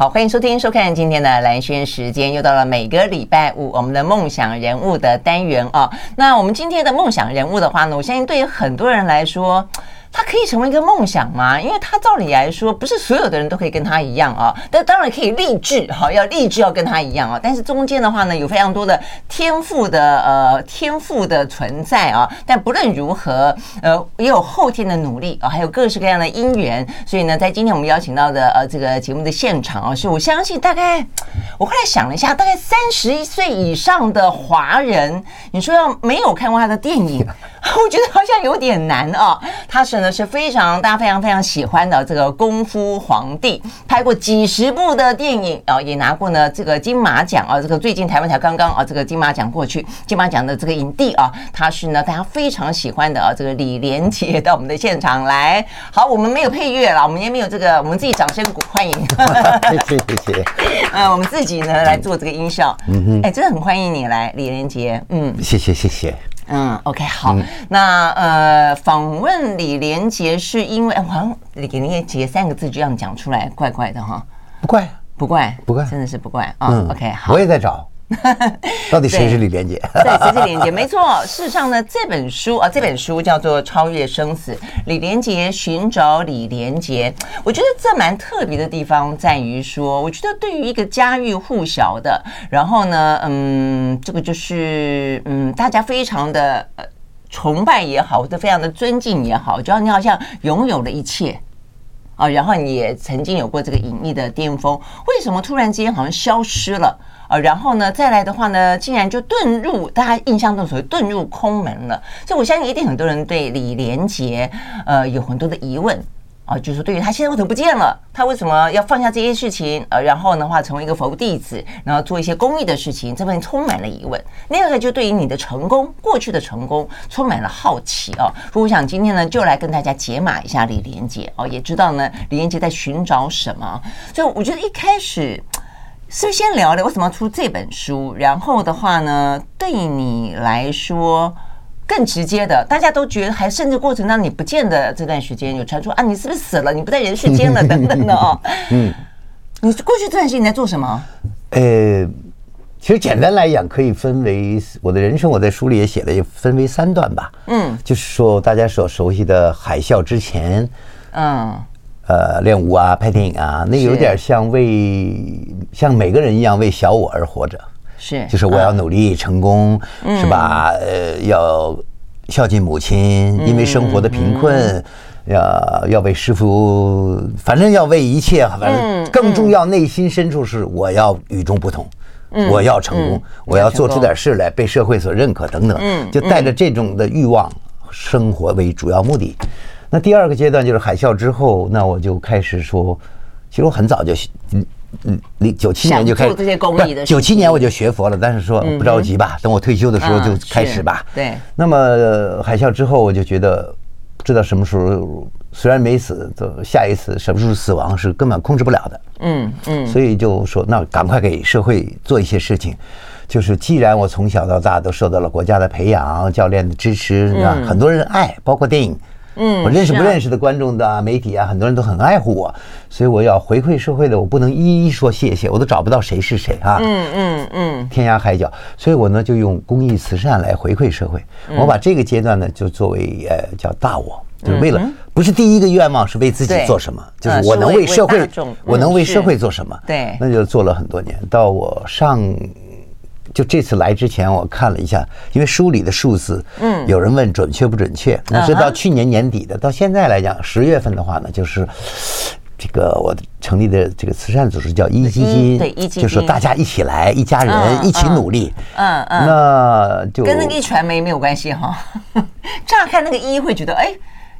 好，欢迎收听、收看今天的蓝轩时间，又到了每个礼拜五我们的梦想人物的单元哦。那我们今天的梦想人物的话呢，我相信对于很多人来说。他可以成为一个梦想吗？因为他照理来说，不是所有的人都可以跟他一样啊。但当然可以励志哈，要励志要跟他一样啊。但是中间的话呢，有非常多的天赋的呃天赋的存在啊。但不论如何，呃，也有后天的努力啊，还有各式各样的因缘。所以呢，在今天我们邀请到的呃这个节目的现场啊，是我相信大概我后来想了一下，大概三十一岁以上的华人，你说要没有看过他的电影，我觉得好像有点难啊。他是。呢是非常大家非常非常喜欢的这个功夫皇帝，拍过几十部的电影啊，也拿过呢这个金马奖啊。这个最近台湾才刚刚啊，这个金马奖过去，金马奖的这个影帝啊，他是呢大家非常喜欢的啊。这个李连杰到我们的现场来，好，我们没有配乐了，我们也没有这个，我们自己掌声鼓欢迎。谢谢谢谢。嗯，我们自己呢来做这个音效。嗯哼，哎，真的很欢迎你来，李连杰。嗯，谢谢谢谢。嗯，OK，好，嗯、那呃，访问李连杰是因为，好像李连杰三个字这样讲出来，怪怪的哈，不怪，不怪，不怪，真的是不怪。啊。嗯、OK，好，我也在找。到底谁是李连杰？对，谁是李连杰？没错，事实上呢，这本书啊，这本书叫做《超越生死》，李连杰寻找李连杰。我觉得这蛮特别的地方在于说，我觉得对于一个家喻户晓的，然后呢，嗯，这个就是嗯，大家非常的呃崇拜也好，或者非常的尊敬也好，就要你好像拥有了一切啊，然后你也曾经有过这个隐秘的巅峰，为什么突然之间好像消失了？呃，然后呢，再来的话呢，竟然就遁入大家印象中所谓遁入空门了。所以我相信一定很多人对李连杰呃有很多的疑问啊，就是对于他现在为什么不见了，他为什么要放下这些事情，呃，然后的话成为一个佛弟子，然后做一些公益的事情，这份充满了疑问。另外一个就对于你的成功，过去的成功充满了好奇啊。所以我想今天呢，就来跟大家解码一下李连杰哦，也知道呢李连杰在寻找什么。所以我觉得一开始。是不是先聊聊为什么要出这本书？然后的话呢，对你来说更直接的，大家都觉得还甚至过程当中你不见得这段时间有传出啊，你是不是死了？你不在人世间了等等的哦。嗯，你过去这段时间你在做什么？呃，其实简单来讲，可以分为我的人生，我在书里也写了，也分为三段吧。嗯，就是说大家所熟悉的海啸之前，嗯。呃，练武啊，拍电影啊，那有点像为像每个人一样为小我而活着，是，就是我要努力成功，是吧？呃，要孝敬母亲，因为生活的贫困，要要为师傅，反正要为一切，反正更重要，内心深处是我要与众不同，我要成功，我要做出点事来，被社会所认可等等，就带着这种的欲望生活为主要目的。那第二个阶段就是海啸之后，那我就开始说，其实我很早就，嗯嗯，零九七年就开始做这些公益的事。九七年我就学佛了，但是说不着急吧，等我退休的时候就开始吧。对。那么海啸之后，我就觉得，不知道什么时候，虽然没死，就下一次什么时候死亡是根本控制不了的。嗯嗯。所以就说，那赶快给社会做一些事情，就是既然我从小到大都受到了国家的培养、教练的支持，啊，很多人爱，包括电影。嗯，我认识不认识的观众的、啊、媒体啊，很多人都很爱护我，所以我要回馈社会的，我不能一一说谢谢，我都找不到谁是谁啊。嗯嗯嗯，天涯海角，所以我呢就用公益慈善来回馈社会。我把这个阶段呢就作为呃叫大我，就是为了不是第一个愿望是为自己做什么，就是我能为社会，我能为社会做什么？对，那就做了很多年，到我上。就这次来之前，我看了一下，因为书里的数字，嗯，有人问准确不准确？那是到去年年底的，到现在来讲，十月份的话呢，就是这个我成立的这个慈善组织叫壹基金，对，壹基金，就是大家一起来，一家人一起努力，嗯嗯，那就跟那个壹传媒没有关系哈。乍看那个壹会觉得，哎，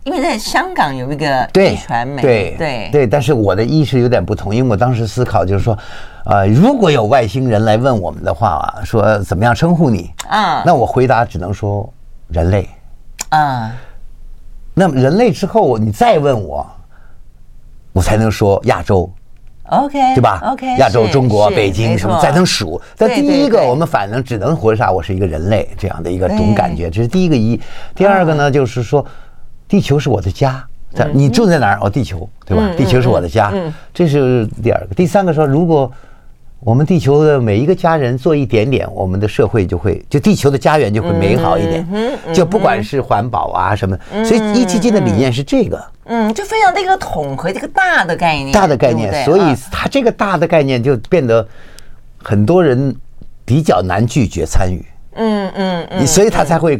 因为在香港有一个对传媒，对对。对，但是我的意识有点不同，因为我当时思考就是说，呃，如果有外星人来问我们的话啊，说怎么样称呼你啊那我回答只能说人类。啊，那么人类之后，你再问我，我才能说亚洲。OK，对吧？OK，亚洲、中国、北京什么，没错再能数。但第一个，我们反正只能活下我是一个人类这样的一个对种感觉，这是第一个一。第二个呢，就是说，地球是我的家。在嗯你住在哪儿？哦，地球，对吧？地球是我的家，这是第二个。第三个说，如果我们地球的每一个家人做一点点，我们的社会就会，就地球的家园就会美好一点。就不管是环保啊什么，所以一基金的理念是这个。嗯，就非常的一个统合，这个大的概念，大的概念，对对？所以啊。它这个大的概念就变得很多人比较难拒绝参与，嗯嗯嗯，你所以他才会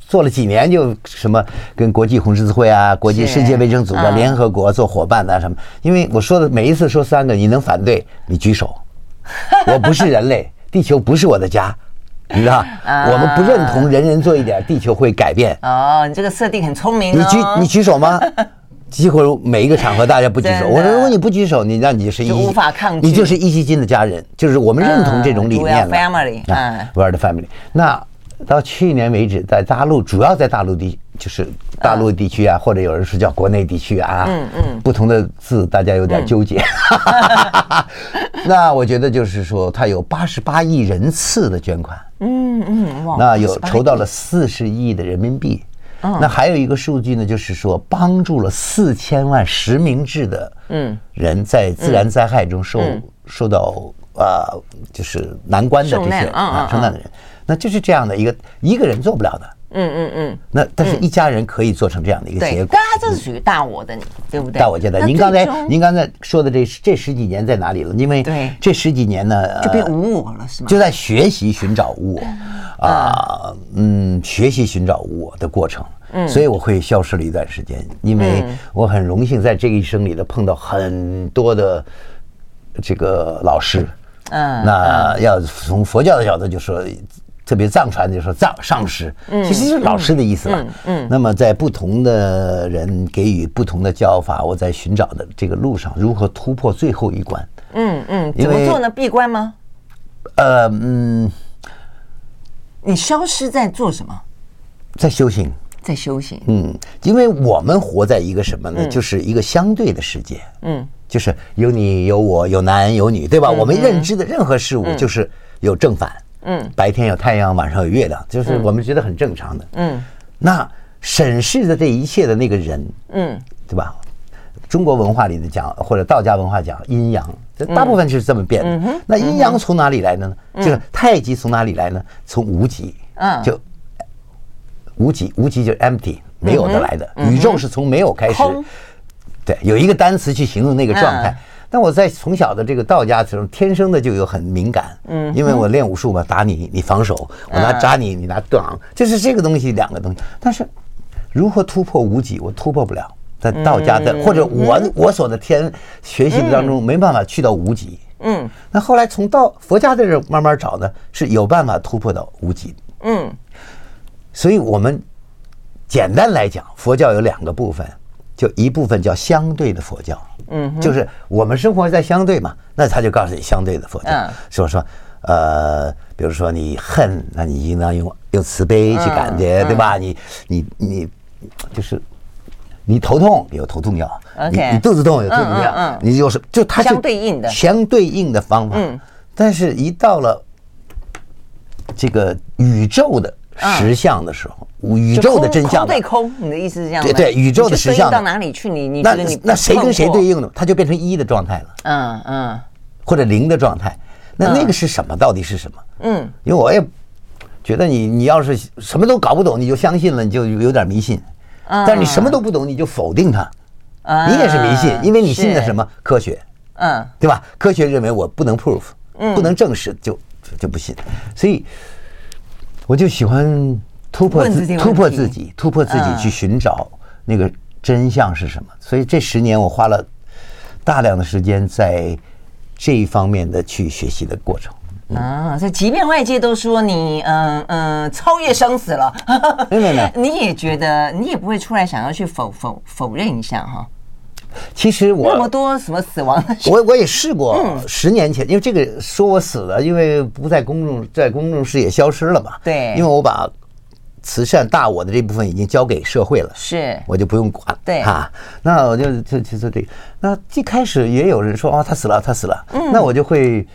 做了几年就什么跟国际红十字会啊、国际世界卫生组织联合国做伙伴啊什么。因为我说的每一次说三个，你能反对你举手，我不是人类，地球不是我的家，你知道？啊我们不认同人人做一点，地球会改变。哦，你这个设定很聪明哦，你举你举手吗？几乎每一个场合大家不举手。我说如果你不举手，你那你就是一无法抗拒你就是一基金的家人，就是我们认同这种理念了。family，啊嗯，we are the family。那到去年为止，在大陆主要在大陆地，就是大陆地区啊，或者有人说叫国内地区啊，嗯嗯，不同的字大家有点纠结。那我觉得就是说，他有八十八亿人次的捐款。嗯嗯，那有筹到了四十亿的人民币。那还有一个数据呢，就是说帮助了四千万实名制的嗯。人在自然灾害中受受到啊就是难关的这些啊受难的人，那就是这样的一个一个人做不了的。嗯嗯嗯，那但是一家人可以做成这样的一个，结果但。他这是属于大我的你，对不对？大我阶段，您刚才您刚才说的这这十几年在哪里了？因为对这十几年呢，就变呃无我了，是吗？就在学习寻找无我啊，嗯，学习寻找无我的过程。嗯，所以我会消失了一段时间，因为我很荣幸在这一生里头碰到很多的这个老师。嗯，那要从佛教的角度就说，特别藏传就说藏上师，其实是老师的意思嘛。嗯，那么在不同的人给予不同的教法，我在寻找的这个路上，如何突破最后一关？嗯嗯，怎么做呢？闭关吗？呃，嗯，你消失在做什么？在修行。在修行。嗯，因为我们活在一个什么呢？就是一个相对的世界。嗯，就是有你有我有男有女，对吧？我们认知的任何事物就是有正反。嗯，白天有太阳，晚上有月亮，就是我们觉得很正常的。嗯，那审视的这一切的那个人，嗯，对吧？中国文化里的讲，或者道家文化讲阴阳，这大部分就是这么变的。那阴阳从哪里来的呢？就是太极从哪里来呢？从无极。嗯就。无极，无极就是 empty，没有的来的。宇宙是从没有开始，对，有一个单词去形容那个状态。但我在从小的这个道家时候，天生的就有很敏感，嗯，因为我练武术嘛，打你你防守，我拿扎你你拿挡，就是这个东西两个东西。但是如何突破无极，我突破不了。在道家的或者我我所的天学习当中，没办法去到无极。嗯，那后来从道佛家的这慢慢找呢，是有办法突破到无极。嗯。所以，我们简单来讲，佛教有两个部分，就一部分叫相对的佛教，嗯，就是我们生活在相对嘛，那他就告诉你相对的佛教，说说，呃，比如说你恨，那你应当用用慈悲去感觉，对吧？你你你就是你头痛有头痛药，你你肚子痛有肚子药，你就是就它是相对应的。相对应的方法，但是一到了这个宇宙的。实相的时候，宇宙的真相对空，你的意思是这样？对对，宇宙的实相到哪里去？你你那那谁跟谁对应呢？它就变成一的状态了，嗯嗯，或者零的状态。那那个是什么？到底是什么？嗯，因为我也觉得你你要是什么都搞不懂，你就相信了，你就有点迷信。但是你什么都不懂，你就否定它，你也是迷信，因为你信的什么科学？嗯，对吧？科学认为我不能 proof，不能证实，就就不信。所以。我就喜欢突破自突破自己，突破自己去寻找那个真相是什么。所以这十年我花了大量的时间在这一方面的去学习的过程。啊，所以即便外界都说你嗯嗯超越生死了，没有没有，你也觉得你也不会出来想要去否否否认一下哈。其实我那么多什么死亡的，我我也试过十年前，因为这个说我死了，因为不在公众在公众视野消失了嘛。对，因为我把慈善大我的这部分已经交给社会了，是我就不用管。对啊，那我就就就做这个。那一开始也有人说哦，他死了，他死了。嗯，那我就会。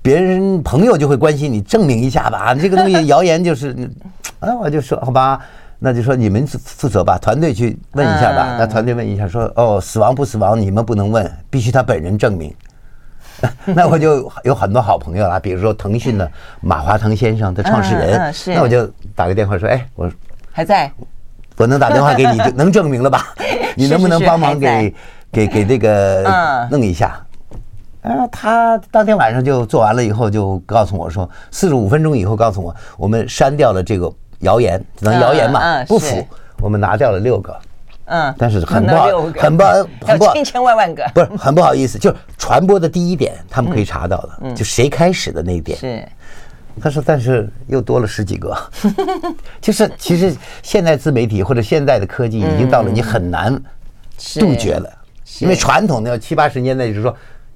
别人朋友就会关心你，证明一下吧。这个东西谣言就是，啊，我就说好吧，那就说你们负责吧，团队去问一下吧。那团队问一下说，哦，死亡不死亡你们不能问，必须他本人证明。那我就有很多好朋友啦，比如说腾讯的马化腾先生的创始人，那我就打个电话说，哎，我还在，我能打电话给你，就能证明了吧？你能不能帮忙给给给这个弄一下？然后他当天晚上就做完了以后，就告诉我说，四十五分钟以后告诉我，我们删掉了这个谣言，只能谣言嘛，不符，我们拿掉了六个，嗯，但是很不好，很不好，很不好，千千万万个，不是很不好意思，就是传播的第一点，他们可以查到的，就谁开始的那一点，是，他说，但是又多了十几个，就是其实现在自媒体或者现在的科技已经到了你很难杜绝了，因为传统的七八十年代就是说。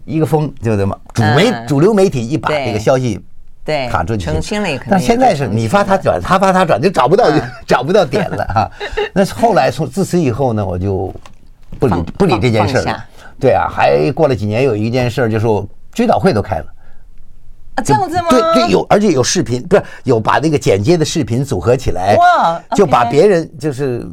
一个风就这么主媒主流媒体一把这个消息对卡住就行，但现在是你发他转，他发他转，就找不到 找不到点了哈。那后来从自此以后呢，我就不理不理这件事了。对啊，还过了几年，有一件事就是追悼会都开了啊，这样子吗？对对，有而且有视频，不是有把那个剪接的视频组合起来，哇，就把别人就是。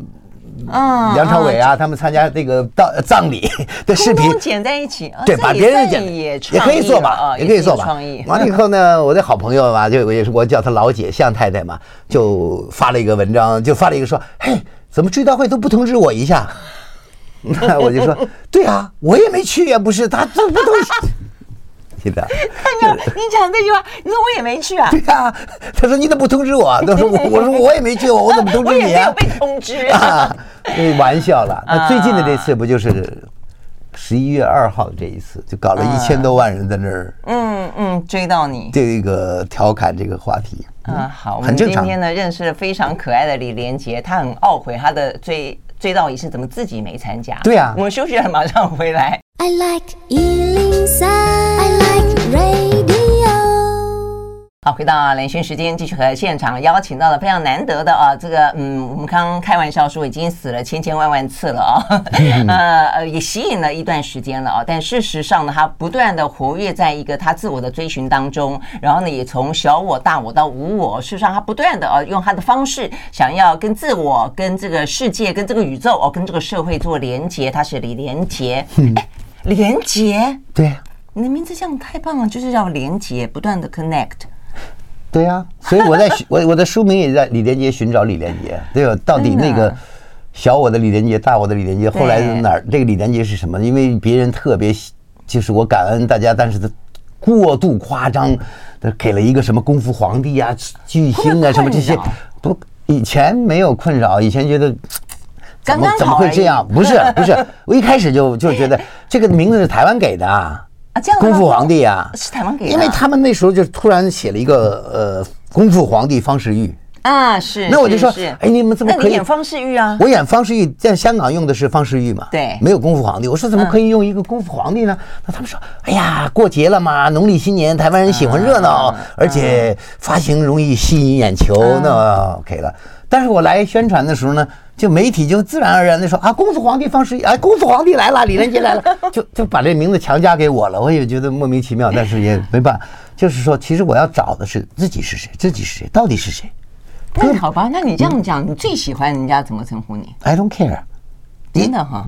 嗯，梁朝伟啊，他们参加这个葬葬礼 的视频剪在一起，对，把别人剪也也可以做吧，也可以做吧。完了以后呢，我的好朋友嘛，就也是我叫他老姐向太太嘛，就发了一个文章，就发了一个说，嘿，怎么追悼会都不通知我一下？那我就说，对啊，我也没去呀，不是他这不都。看到 你讲这句话，你说我也没去啊？对啊，他说你怎么不通知我？他说我我说我也没去，我怎么通知你啊？我也没有被通知啊！开玩笑了。那最近的这次不就是十一月二号的这一次，就搞了一千多万人在那儿，嗯嗯，追到你这个调侃这个话题。嗯，好，我们今天呢认识了非常可爱的李连杰，他很懊悔他的追追悼仪式怎么自己没参加。对啊，我们休息了，马上回来。I like 好，回到连线时间，继续和现场邀请到了非常难得的啊，这个嗯，我们刚刚开玩笑说已经死了千千万万次了啊，呃 呃，也吸引了一段时间了啊，但事实上呢，他不断的活跃在一个他自我的追寻当中，然后呢，也从小我、大我到无我，事实上他不断的啊，用他的方式想要跟自我、跟这个世界、跟这个宇宙哦、跟这个社会做连接。他是李连杰，哎，连杰，对，你的名字这样太棒了，就是要连接，不断的 connect。对呀、啊，所以我在 我我的书名也在李连杰寻找李连杰，对吧？到底那个小我的李连杰，大我的李连杰，后来哪儿这个李连杰是什么？因为别人特别，就是我感恩大家，但是他过度夸张，给了一个什么功夫皇帝啊、巨星啊什么这些，不，以前没有困扰，以前觉得怎么怎么会这样？不是不是，我一开始就就觉得这个名字是台湾给的啊。啊，这样功夫皇帝啊，是台湾给的，因为他们那时候就突然写了一个呃，功夫皇帝方世玉啊，是，那我就说，哎，你们怎么可以演方世玉啊？我演方世玉，在香港用的是方世玉嘛，对，没有功夫皇帝。我说怎么可以用一个功夫皇帝呢？那他们说，哎呀，过节了嘛，农历新年，台湾人喜欢热闹，而且发行容易吸引眼球，那 OK 了。但是我来宣传的时候呢。就媒体就自然而然的说啊，功夫皇帝方世玉，啊，功夫皇帝来了，李连杰来了，就就把这名字强加给我了。我也觉得莫名其妙，但是也没办法。就是说，其实我要找的是自己是谁，自己是谁，到底是谁？那好吧，那你这样讲，你最喜欢人家怎么称呼你？I don't care，真的哈，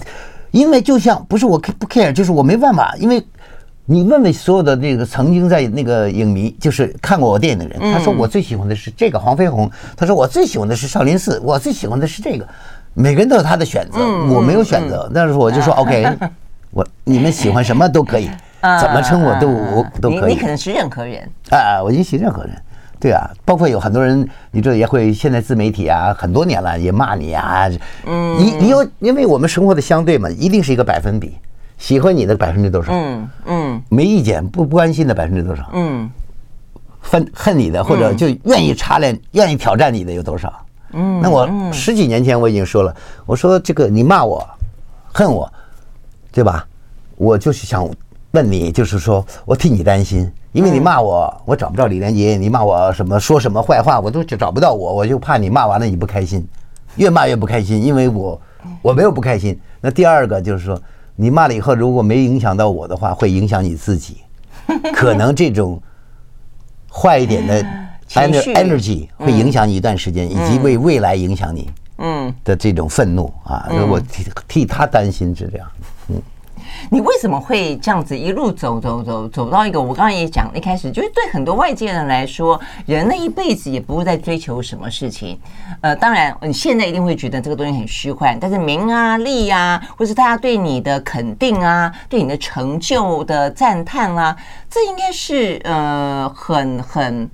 因为就像不是我不 care，就是我没办法，因为。你问问所有的那个曾经在那个影迷，就是看过我电影的人，他说我最喜欢的是这个黄飞鸿，他说我最喜欢的是少林寺，我最喜欢的是这个。每个人都有他的选择，我没有选择，但是我就说 OK，我你们喜欢什么都可以，怎么称我都我都可以。你可能是任何人。啊，我允许任何人，对啊，包括有很多人，你这也会现在自媒体啊，很多年了也骂你啊，嗯，你你有因为我们生活的相对嘛，一定是一个百分比。喜欢你的百分之多少？嗯嗯，没意见不不关心的百分之多少？嗯，恨恨你的或者就愿意插脸、愿意挑战你的有多少？嗯，那我十几年前我已经说了，我说这个你骂我，恨我，对吧？我就是想问你，就是说我替你担心，因为你骂我，我找不到李连杰；你骂我什么说什么坏话，我都找不到我，我就怕你骂完了你不开心，越骂越不开心，因为我我没有不开心。那第二个就是说，你骂了以后，如果没影响到我的话，会影响你自己，可能这种坏一点的。energy 会影响你一段时间，以及为未来影响你，嗯的这种愤怒啊，我替替他担心是这样。你为什么会这样子一路走走走走到一个？我刚刚也讲，一开始就是对很多外界人来说，人的一辈子也不会再追求什么事情。呃，当然你现在一定会觉得这个东西很虚幻，但是名啊利啊，或是大家对你的肯定啊，对你的成就的赞叹啊，这应该是呃很很。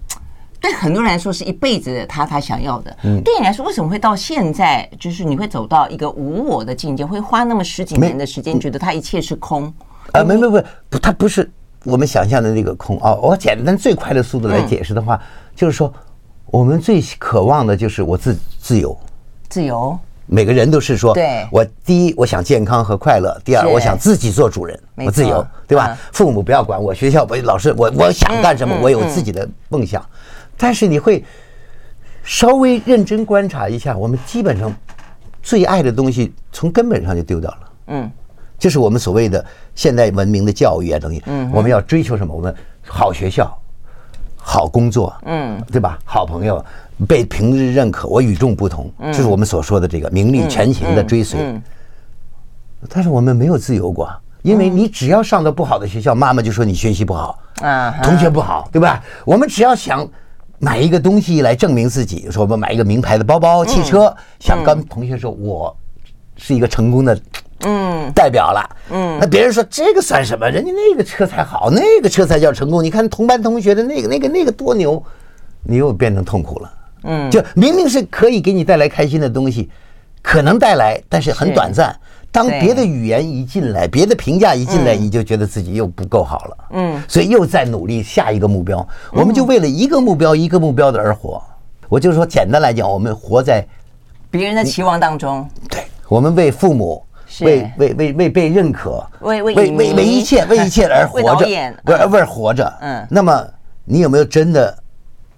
对很多人来说是一辈子的他他想要的。嗯，对你来说为什么会到现在，就是你会走到一个无我的境界，会花那么十几年的时间，觉得他一切是空？啊，没没没，不，它不是我们想象的那个空啊。我简单最快的速度来解释的话，就是说，我们最渴望的就是我自自由，自由。每个人都是说，对，我第一我想健康和快乐，第二我想自己做主人，我自由，对吧？父母不要管我，学校不老师我我想干什么，我有自己的梦想。但是你会稍微认真观察一下，我们基本上最爱的东西从根本上就丢掉了。嗯，就是我们所谓的现代文明的教育啊等于。嗯，我们要追求什么？我们好学校、好工作，嗯，对吧？好朋友被平日认可，我与众不同，就是我们所说的这个名利全行的追随。但是我们没有自由过，因为你只要上的不好的学校，妈妈就说你学习不好，啊，同学不好，对吧？我们只要想。买一个东西来证明自己，说我们买一个名牌的包包、汽车，想跟同学说我是一个成功的嗯代表了。嗯，那别人说这个算什么？人家那个车才好，那个车才叫成功。你看同班同学的那个、那个、那个多牛，你又变成痛苦了。嗯，就明明是可以给你带来开心的东西，可能带来，但是很短暂。当别的语言一进来，别的评价一进来，你就觉得自己又不够好了。嗯，所以又在努力下一个目标。我们就为了一个目标，一个目标的而活。我就说，简单来讲，我们活在别人的期望当中。对，我们为父母，为为为为被认可，为为为为一切 为一切而活着，为为活着。嗯，那么你有没有真的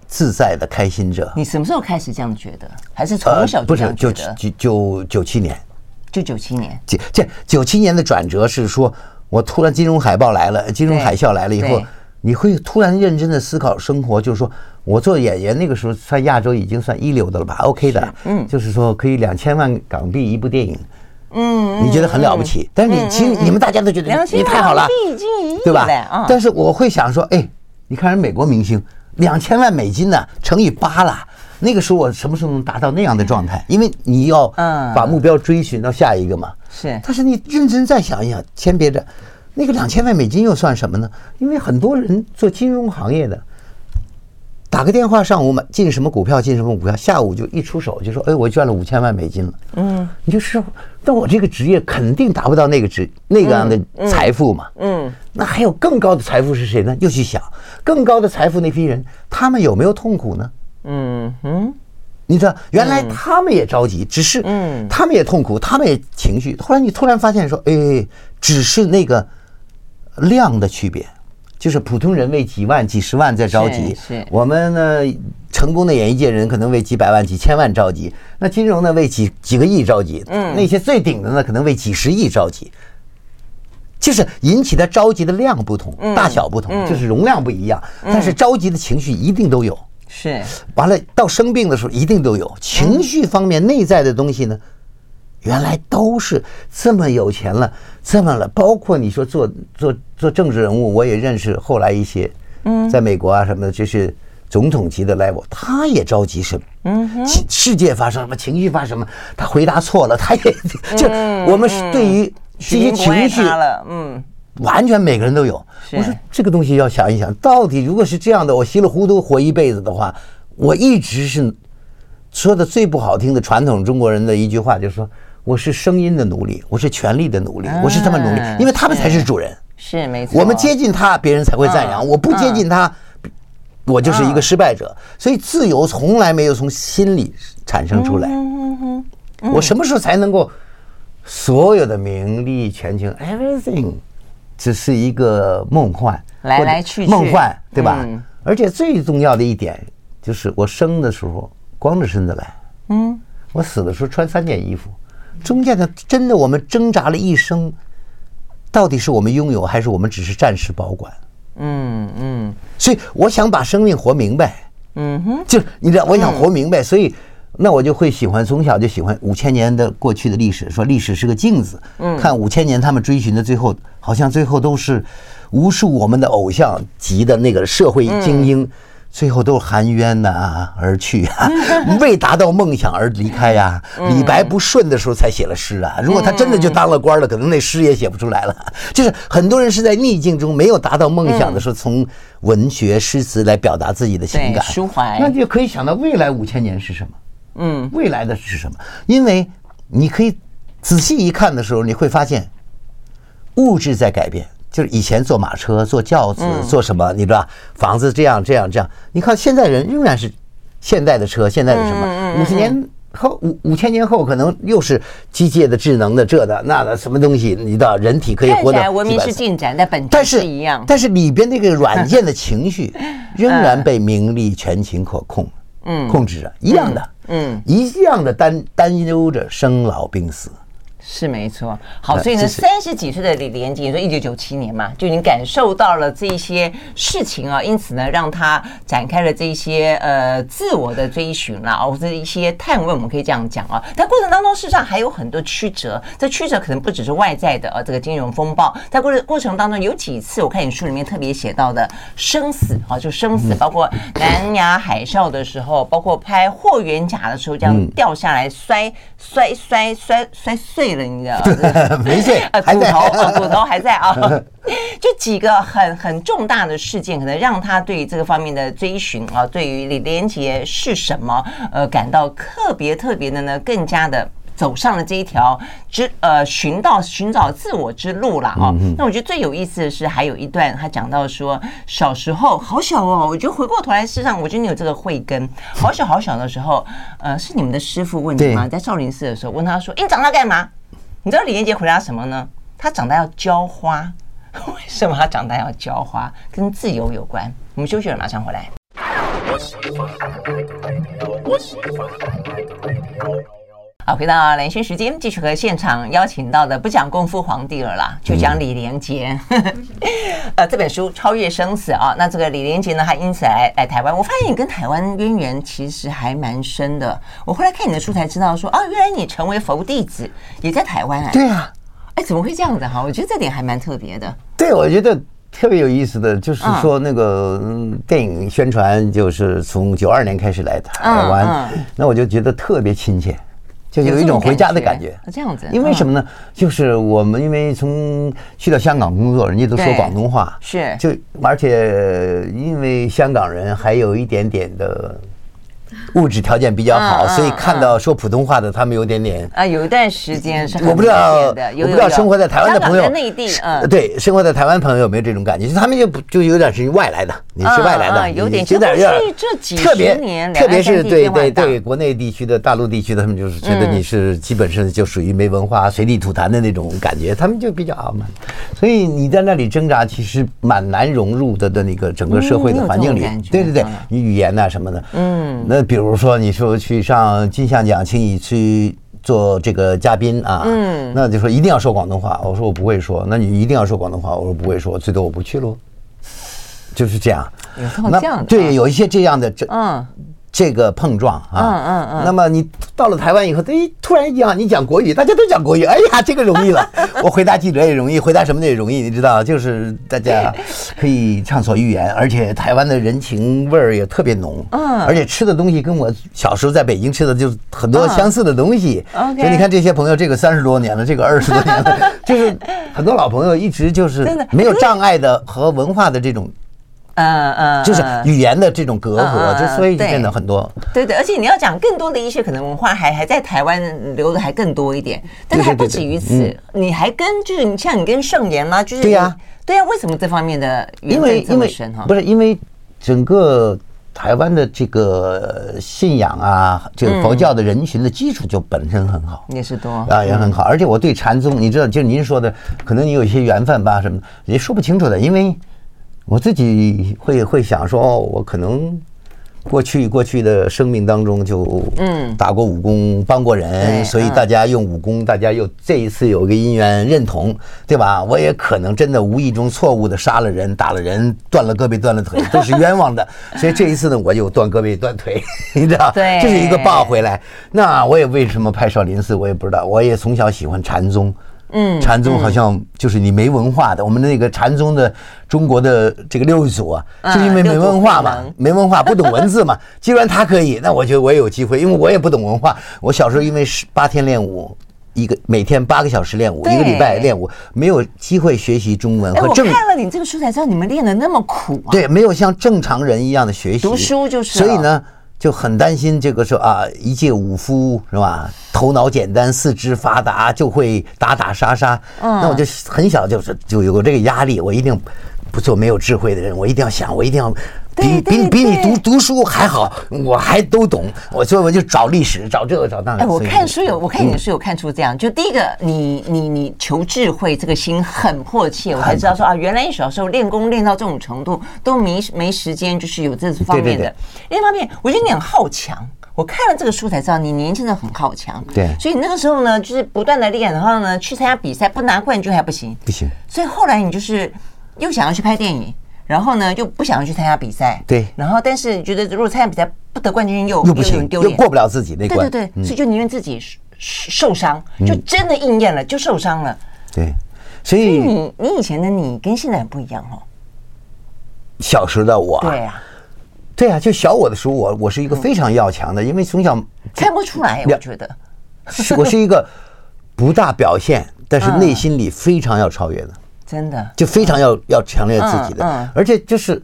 自在的开心着？你什么时候开始这样觉得？还是从小就这样觉得？就就就九七年。就九七年，这这九七年的转折是说，我突然金融海报来了，金融海啸来了以后，你会突然认真的思考生活。就是说我做演员那个时候，算亚洲已经算一流的了吧？OK 的，嗯，就是说可以两千万港币一部电影，嗯，你觉得很了不起。但是你其实你们大家都觉得你太好了，对吧？但是我会想说，哎，你看人美国明星两千万美金呢，乘以八了。那个时候我什么时候能达到那样的状态？因为你要把目标追寻到下一个嘛。是。但是你认真再想一想，先别着，那个两千万美金又算什么呢？因为很多人做金融行业的，打个电话，上午买进什么股票，进什么股票，下午就一出手就说：“哎，我赚了五千万美金了。”嗯。你就是，但我这个职业肯定达不到那个职那个样的财富嘛。嗯。那还有更高的财富是谁呢？又去想更高的财富那批人，他们有没有痛苦呢？嗯哼，你知道，原来他们也着急，只是嗯，他们也痛苦，他们也情绪。后来你突然发现说，哎，只是那个量的区别，就是普通人为几万、几十万在着急，是我们呢，成功的演艺界人可能为几百万、几千万着急，那金融呢为几几个亿着急，嗯，那些最顶的呢可能为几十亿着急，就是引起的着急的量不同，大小不同，就是容量不一样，但是着急的情绪一定都有。是，完了到生病的时候一定都有情绪方面内在的东西呢，原来都是这么有钱了，这么了，包括你说做做做政治人物，我也认识后来一些，嗯，在美国啊什么的，就是总统级的 level，他也着急什么，嗯，世界发生什么，情绪发生什么，他回答错了，他也 就我们是对于这些情绪，嗯。完全每个人都有。我说这个东西要想一想，到底如果是这样的，我稀里糊涂活一辈子的话，我一直是说的最不好听的传统中国人的一句话，就是说我是声音的奴隶，我是权力的奴隶，我是他们奴隶，因为他们才是主人。是没错。我们接近他，别人才会赞扬；我不接近他，我就是一个失败者。所以自由从来没有从心里产生出来。我什么时候才能够所有的名利权情，everything，只是一个梦幻，来来去去，梦幻，对吧？而且最重要的一点就是，我生的时候光着身子来，嗯，我死的时候穿三件衣服，中间的真的我们挣扎了一生，到底是我们拥有还是我们只是暂时保管？嗯嗯，所以我想把生命活明白，嗯哼，就你知道，我想活明白，所以那我就会喜欢，从小就喜欢五千年的过去的历史，说历史是个镜子，嗯，看五千年他们追寻的最后，好像最后都是。无数我们的偶像级的那个社会精英，最后都含冤呐而去啊，为达到梦想而离开呀。李白不顺的时候才写了诗啊，如果他真的就当了官了，可能那诗也写不出来了。就是很多人是在逆境中没有达到梦想的时候，从文学诗词来表达自己的情感抒怀，那就可以想到未来五千年是什么？嗯，未来的是什么？因为你可以仔细一看的时候，你会发现物质在改变。就是以前坐马车、坐轿子、坐什么，你知道，房子这样、这样、这样。你看现在人仍然是现代的车，现在的什么？五十年后、五五千年后，可能又是机械的、智能的、这的、那的什么东西？你知道，人体可以活得。文明是进展，但本质是一样。但是里边那个软件的情绪 仍然被名利权情可控，嗯，控制着一样的，嗯，一样的担担忧着生老病死。是没错，好，所以呢，三十几岁的李连杰，你说一九九七年嘛，就已经感受到了这些事情啊，因此呢，让他展开了这一些呃自我的追寻啦，或者一些探问，我们可以这样讲啊。但过程当中，事实上还有很多曲折，这曲折可能不只是外在的啊，这个金融风暴，在过过程当中有几次，我看你书里面特别写到的生死啊，就生死，包括南亚海啸的时候，包括拍霍元甲的时候，这样掉下来摔摔摔摔摔碎。了，你知道吗？没事，呃，骨头，呃，骨头还在啊。就几个很很重大的事件，可能让他对这个方面的追寻啊，对于李连杰是什么，呃，感到特别特别的呢，更加的走上了这一条之呃寻到寻找自我之路了啊。那我觉得最有意思的是，还有一段他讲到说，小时候好小哦，我觉得回过头来，事实上我觉得你有这个慧根，好小好小的时候，呃，是你们的师傅问你吗？在少林寺的时候问他说：“你长大干嘛？”你知道李连杰回答什么呢？他长大要浇花。为什么他长大要浇花？跟自由有关。我们休息了，马上回来。好，回到连线时间，继续和现场邀请到的不讲功夫皇帝了啦，就讲李连杰。呃，这本书《超越生死》啊，那这个李连杰呢，他因此来来台湾。我发现你跟台湾渊源其实还蛮深的。我后来看你的书才知道说，说啊，原来你成为佛弟子也在台湾啊。对啊，哎，怎么会这样子哈？我觉得这点还蛮特别的。对，我觉得特别有意思的就是说，那个电影宣传就是从九二年开始来台湾，那我就觉得特别亲切。就有一种回家的感觉，这样子。因为什么呢？就是我们因为从去到香港工作，人家都说广东话，是。就而且因为香港人还有一点点的。物质条件比较好，所以看到说普通话的他们有点点啊，有一段时间是我不知道，我不知道生活在台湾的朋友，内地嗯，对，生活在台湾朋友有没有这种感觉？他们就不就有点是外来的，你是外来的，有点有点要这几十年，特别是对对对国内地区的大陆地区的，他们就是觉得你是基本上就属于没文化、随地吐痰的那种感觉，他们就比较傲慢，所以你在那里挣扎，其实蛮难融入的的那个整个社会的环境里，对对对，你语言呐什么的，嗯，那比如说你说。说去上金像奖，请你去做这个嘉宾啊，嗯，那就说一定要说广东话。我说我不会说，那你一定要说广东话。我说不会说，最多我不去喽，就是这样。有这样的，对，有一些这样的这嗯。这个碰撞啊，嗯嗯嗯，那么你到了台湾以后，哎，突然一讲你讲国语，大家都讲国语，哎呀，这个容易了。我回答记者也容易，回答什么的也容易，你知道，就是大家可以畅所欲言，而且台湾的人情味儿也特别浓，嗯，而且吃的东西跟我小时候在北京吃的就很多相似的东西。OK，所以你看这些朋友，这个三十多年了，这个二十多年了，就是很多老朋友一直就是 没有障碍的和文化的这种。嗯嗯，就是语言的这种隔阂，就所以就变得很多。对对，而且你要讲更多的一些可能文化还还在台湾留的还更多一点，但是还不止于此，你还跟就是你像你跟圣严吗？就是对呀对呀，为什么这方面的缘分这么深哈？不是因为整个。台湾的这个信仰啊，这个佛教的人群的基础就本身很好，也是多啊，也很好。而且我对禅宗，你知道，就您说的，可能你有一些缘分吧，什么也说不清楚的，因为我自己会会想说，哦，我可能。过去过去的生命当中就嗯打过武功帮过人，所以大家用武功，大家又这一次有个因缘认同，对吧？我也可能真的无意中错误的杀了人，打了人，断了胳膊断了腿，都是冤枉的。所以这一次呢，我就断胳膊断腿，你知道？对，这是一个报回来。那我也为什么拍少林寺，我也不知道。我也从小喜欢禅宗。嗯，禅宗好像就是你没文化的，我们那个禅宗的中国的这个六祖啊，就因为没文化嘛，没文化不懂文字嘛。既然他可以，那我觉得我也有机会，因为我也不懂文化。我小时候因为十八天练武，一个每天八个小时练武，一个礼拜练武，没有机会学习中文和正。我看了你这个书才知道你们练的那么苦啊。对，没有像正常人一样的学习。读书就是。所以呢。就很担心这个说啊，一介武夫是吧？头脑简单，四肢发达，就会打打杀杀。嗯，那我就很小就是就有这个压力，我一定不做没有智慧的人，我一定要想，我一定要。比比比你读读书还好，我还都懂。我所以我就找历史，找这个找那个。哎，我看书有，我看你的书有看出这样。就第一个，你你你求智慧这个心很迫切，我才知道说啊，原来你小时候练功练到这种程度都没没时间，就是有这方面的。另一方面，我觉得你很好强。我看了这个书才知道你年轻的很好强。对。所以你那个时候呢，就是不断的练，然后呢去参加比赛，不拿冠军还不行。不行。所以后来你就是又想要去拍电影。然后呢，又不想要去参加比赛。对。然后，但是觉得如果参加比赛不得冠军，又又不行，又过不了自己那关。对对对，所以就宁愿自己受伤，就真的应验了，就受伤了。对。所以你你以前的你跟现在很不一样哦。小时候的我。对啊。对啊，就小我的时候，我我是一个非常要强的，因为从小看不出来，我觉得。我是一个不大表现，但是内心里非常要超越的。真的就非常要要强烈自己的，而且就是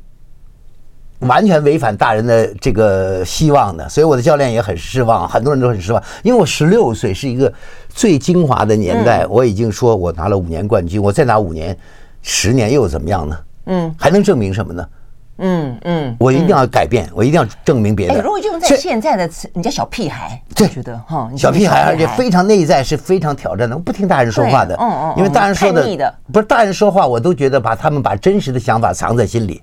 完全违反大人的这个希望的，所以我的教练也很失望，很多人都很失望。因为我十六岁是一个最精华的年代，我已经说我拿了五年冠军，我再拿五年、十年又怎么样呢？嗯，还能证明什么呢？嗯嗯，我一定要改变，我一定要证明别人。如果用在现在的词，你叫小屁孩，对。觉得哈，小屁孩，而且非常内在，是非常挑战的，我不听大人说话的。嗯嗯，因为大人说的不是大人说话，我都觉得把他们把真实的想法藏在心里，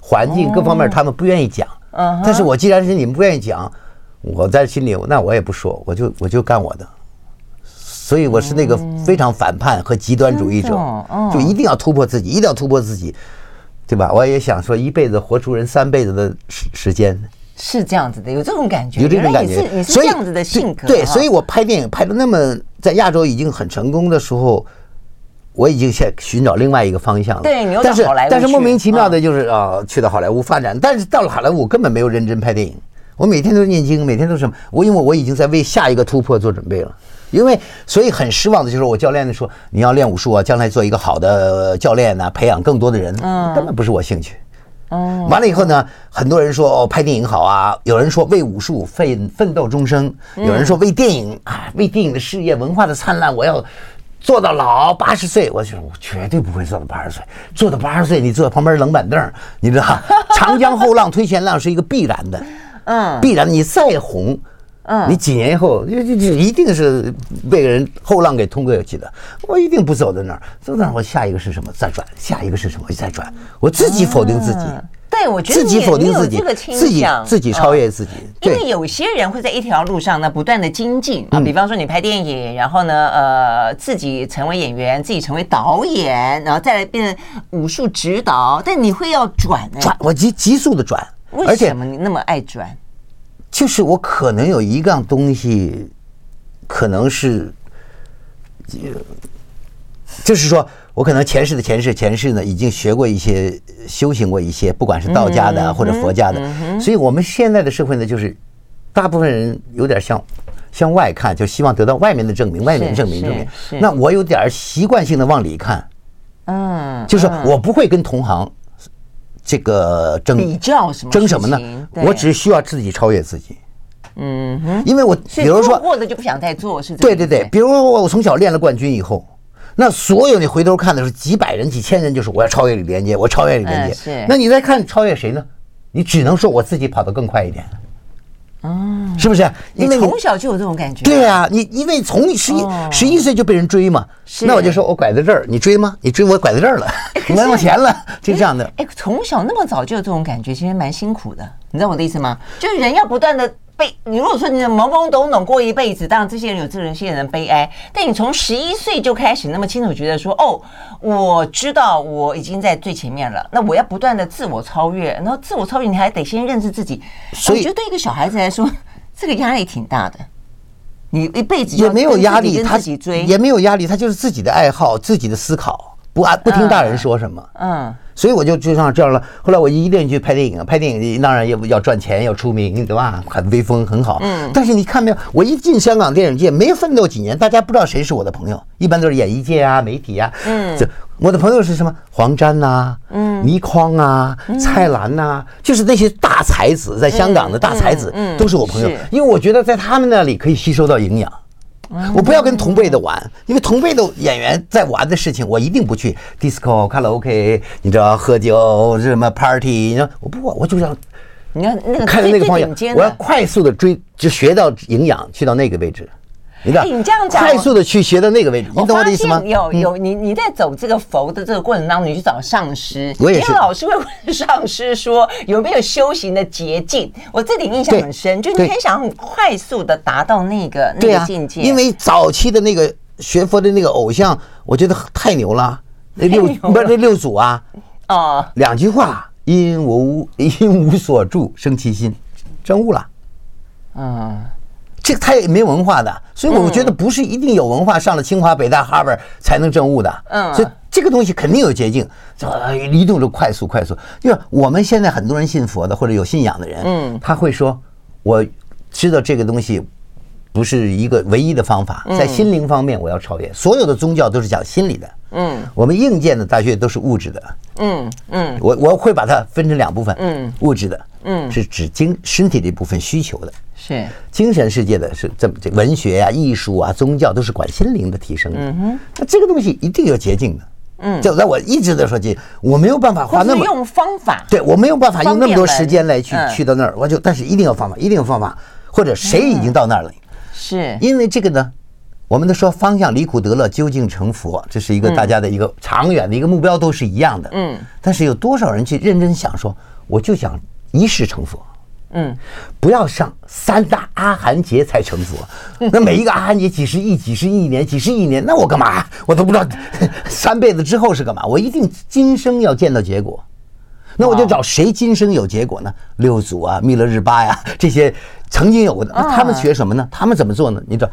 环境各方面他们不愿意讲。嗯，但是我既然是你们不愿意讲，我在心里，那我也不说，我就我就干我的。所以我是那个非常反叛和极端主义者，就一定要突破自己，一定要突破自己。对吧？我也想说，一辈子活出人三辈子的时时间，是这样子的，有这种感觉，有这种感觉。你是这样子的性格，对，所以我拍电影拍的那么在亚洲已经很成功的时候，我已经在寻找另外一个方向了。对，你又到好莱坞，但是莫名其妙的就是啊，去到好莱坞发展，但是到了好莱坞根本没有认真拍电影。我每天都念经，每天都什么？我因为我已经在为下一个突破做准备了。因为所以很失望的就是我教练说，你要练武术啊，将来做一个好的教练呐，培养更多的人，根本不是我兴趣。嗯，完了以后呢，很多人说哦，拍电影好啊，有人说为武术奋奋斗终生，有人说为电影啊，为电影的事业文化的灿烂，我要做到老八十岁。我说我绝对不会做到八十岁，做到八十岁你坐在旁边冷板凳，你知道，长江后浪推前浪是一个必然的，嗯，必然你再红。嗯，你几年以后就就就一定是被人后浪给通过去的。我一定不走在那儿，走在那儿，我下一个是什么？再转，下一个是什么？我再转，我自己否定自己。对，我觉得自己否定自己，自己自己超越自己。因为有些人会在一条路上呢不断的精进啊，比方说你拍电影，然后呢呃自己成为演员，自己成为导演，然后再来变成武术指导。但你会要转，转，我急急速的转。为什么你那么爱转？就是我可能有一样东西，可能是，就是说我可能前世的前世前世呢，已经学过一些，修行过一些，不管是道家的或者佛家的，所以我们现在的社会呢，就是大部分人有点向向外看，就希望得到外面的证明，外面的证明证明。那我有点习惯性的往里看，嗯，就是我不会跟同行。这个争比较什么争什么呢？我只需要自己超越自己。嗯哼，因为我比如说过的就不想再做，是对对对。比如说我我从小练了冠军以后，那所有你回头看的时候几百人、几千人，就是我要超越李连杰，我超越李连杰。是。那你再看超越谁呢？你只能说我自己跑得更快一点。哦，是不是？因为从小就有这种感觉。对啊，你因为从十一十一岁就被人追嘛，那我就说我拐在这儿，你追吗？你追我拐在这儿了，你来往前了，就这样的。哎，从小那么早就有这种感觉，其实蛮辛苦的，你知道我的意思吗？就是人要不断的。被你如果说你懵懵懂懂过一辈子，当然这些人有这些人的悲哀。但你从十一岁就开始那么清楚觉得说，哦，我知道我已经在最前面了，那我要不断的自我超越，然后自我超越你还得先认识自己。所以我觉得对一个小孩子来说，这个压力挺大的。你一辈子也没有压力，他也没有压力，他就是自己的爱好，自己的思考，不按不听大人说什么。嗯。嗯所以我就就像这样了。后来我一定去拍电影，拍电影当然要要赚钱，要出名，对吧？很威风，很好。嗯。但是你看没有，我一进香港电影界，没奋斗几年，大家不知道谁是我的朋友，一般都是演艺界啊、媒体啊。嗯。这我的朋友是什么？黄沾呐，嗯，倪匡啊，蔡澜呐，就是那些大才子，在香港的大才子，嗯，都是我朋友，因为我觉得在他们那里可以吸收到营养。我不要跟同辈的玩，因为同辈的演员在玩的事情，我一定不去。disco、卡拉 OK，你知道喝酒什么 party，你知道我不管，我就要你看那个看着那个方向，我要快速的追，就学到营养，去到那个位置。你看，你这样讲，快速的去学到那个位置，你懂我的意思吗？有有，你你在走这个佛的这个过程当中，你去找上师，我也是。因为老师会问 上师说有没有修行的捷径，我这点印象很深，就你很想很快速的达到那个那个境界。因为早期的那个学佛的那个偶像，我觉得太牛了，那六不是那六祖啊，哦，两句话，因无因无所住生其心，真悟了，嗯。这个他也没文化的，所以我觉得不是一定有文化上了清华、北大、哈佛才能证悟的。嗯，所以这个东西肯定有捷径，这一定是快速快速。因为我们现在很多人信佛的或者有信仰的人，嗯，他会说，我知道这个东西不是一个唯一的方法，在心灵方面我要超越。所有的宗教都是讲心理的，嗯，我们硬件的大学都是物质的，嗯嗯，我我会把它分成两部分，嗯，物质的，嗯，是指精身体的一部分需求的。是。精神世界的是这么这文学啊、艺术啊、宗教都是管心灵的提升的。嗯哼，那这个东西一定有捷径的。嗯，就在我一直在说捷径，我没有办法花那么用方法。对，我没有办法用那么多时间来去去到那儿，我就但是一定有方法，一定有方法，或者谁已经到那儿了？是。因为这个呢，我们都说方向离苦得乐，究竟成佛，这是一个大家的一个长远的一个目标，都是一样的。嗯，但是有多少人去认真想说，我就想一世成佛？嗯，不要上三大阿含劫才成佛，那每一个阿含劫几十亿、几十亿年、几十亿年，那我干嘛？我都不知道 三辈子之后是干嘛。我一定今生要见到结果，那我就找谁今生有结果呢？六祖啊、弥勒日巴呀，这些曾经有过的，他们学什么呢？他们怎么做呢？你知道？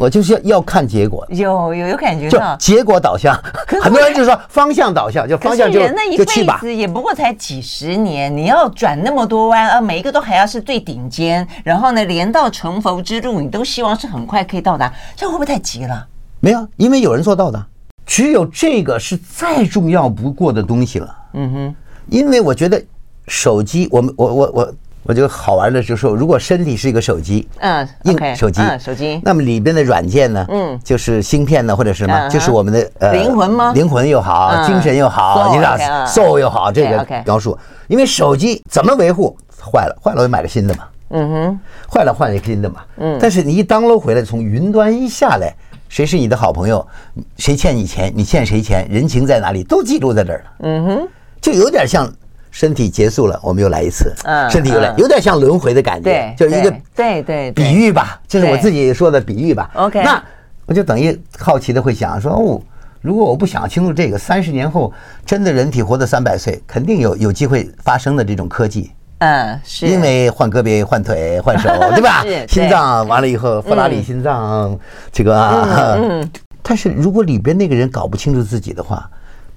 我就是要要看结果，有有有感觉到，就结果导向，很多人就说方向导向，就方向就人的一辈子也不过才几十年，你要转那么多弯，而每一个都还要是最顶尖，然后呢，连到成佛之路，你都希望是很快可以到达，这会不会太急了？没有，因为有人做到的，只有这个是再重要不过的东西了。嗯哼，因为我觉得手机，我们我我我。我觉得好玩的就是说，如果身体是一个手机，嗯，硬手机，手机，那么里边的软件呢，嗯，就是芯片呢，或者什么，就是我们的呃灵魂吗？灵魂又好，精神又好，你知道，soul 又好，这个描述。因为手机怎么维护？坏了，坏了我就买个新的嘛，嗯哼，坏了换一个新的嘛，嗯。但是你一 download 回来，从云端一下来，谁是你的好朋友？谁欠你钱？你欠谁钱？人情在哪里？都记录在这儿了，嗯哼，就有点像。身体结束了，我们又来一次。嗯，身体又来，有点像轮回的感觉，就一个对对比喻吧，这是我自己说的比喻吧。OK，那我就等于好奇的会想说，哦，如果我不想清楚这个，三十年后真的人体活到三百岁，肯定有有机会发生的这种科技。嗯，是因为换胳膊、换腿、换手，对吧？心脏完了以后，法拉利心脏这个啊，嗯，但是如果里边那个人搞不清楚自己的话。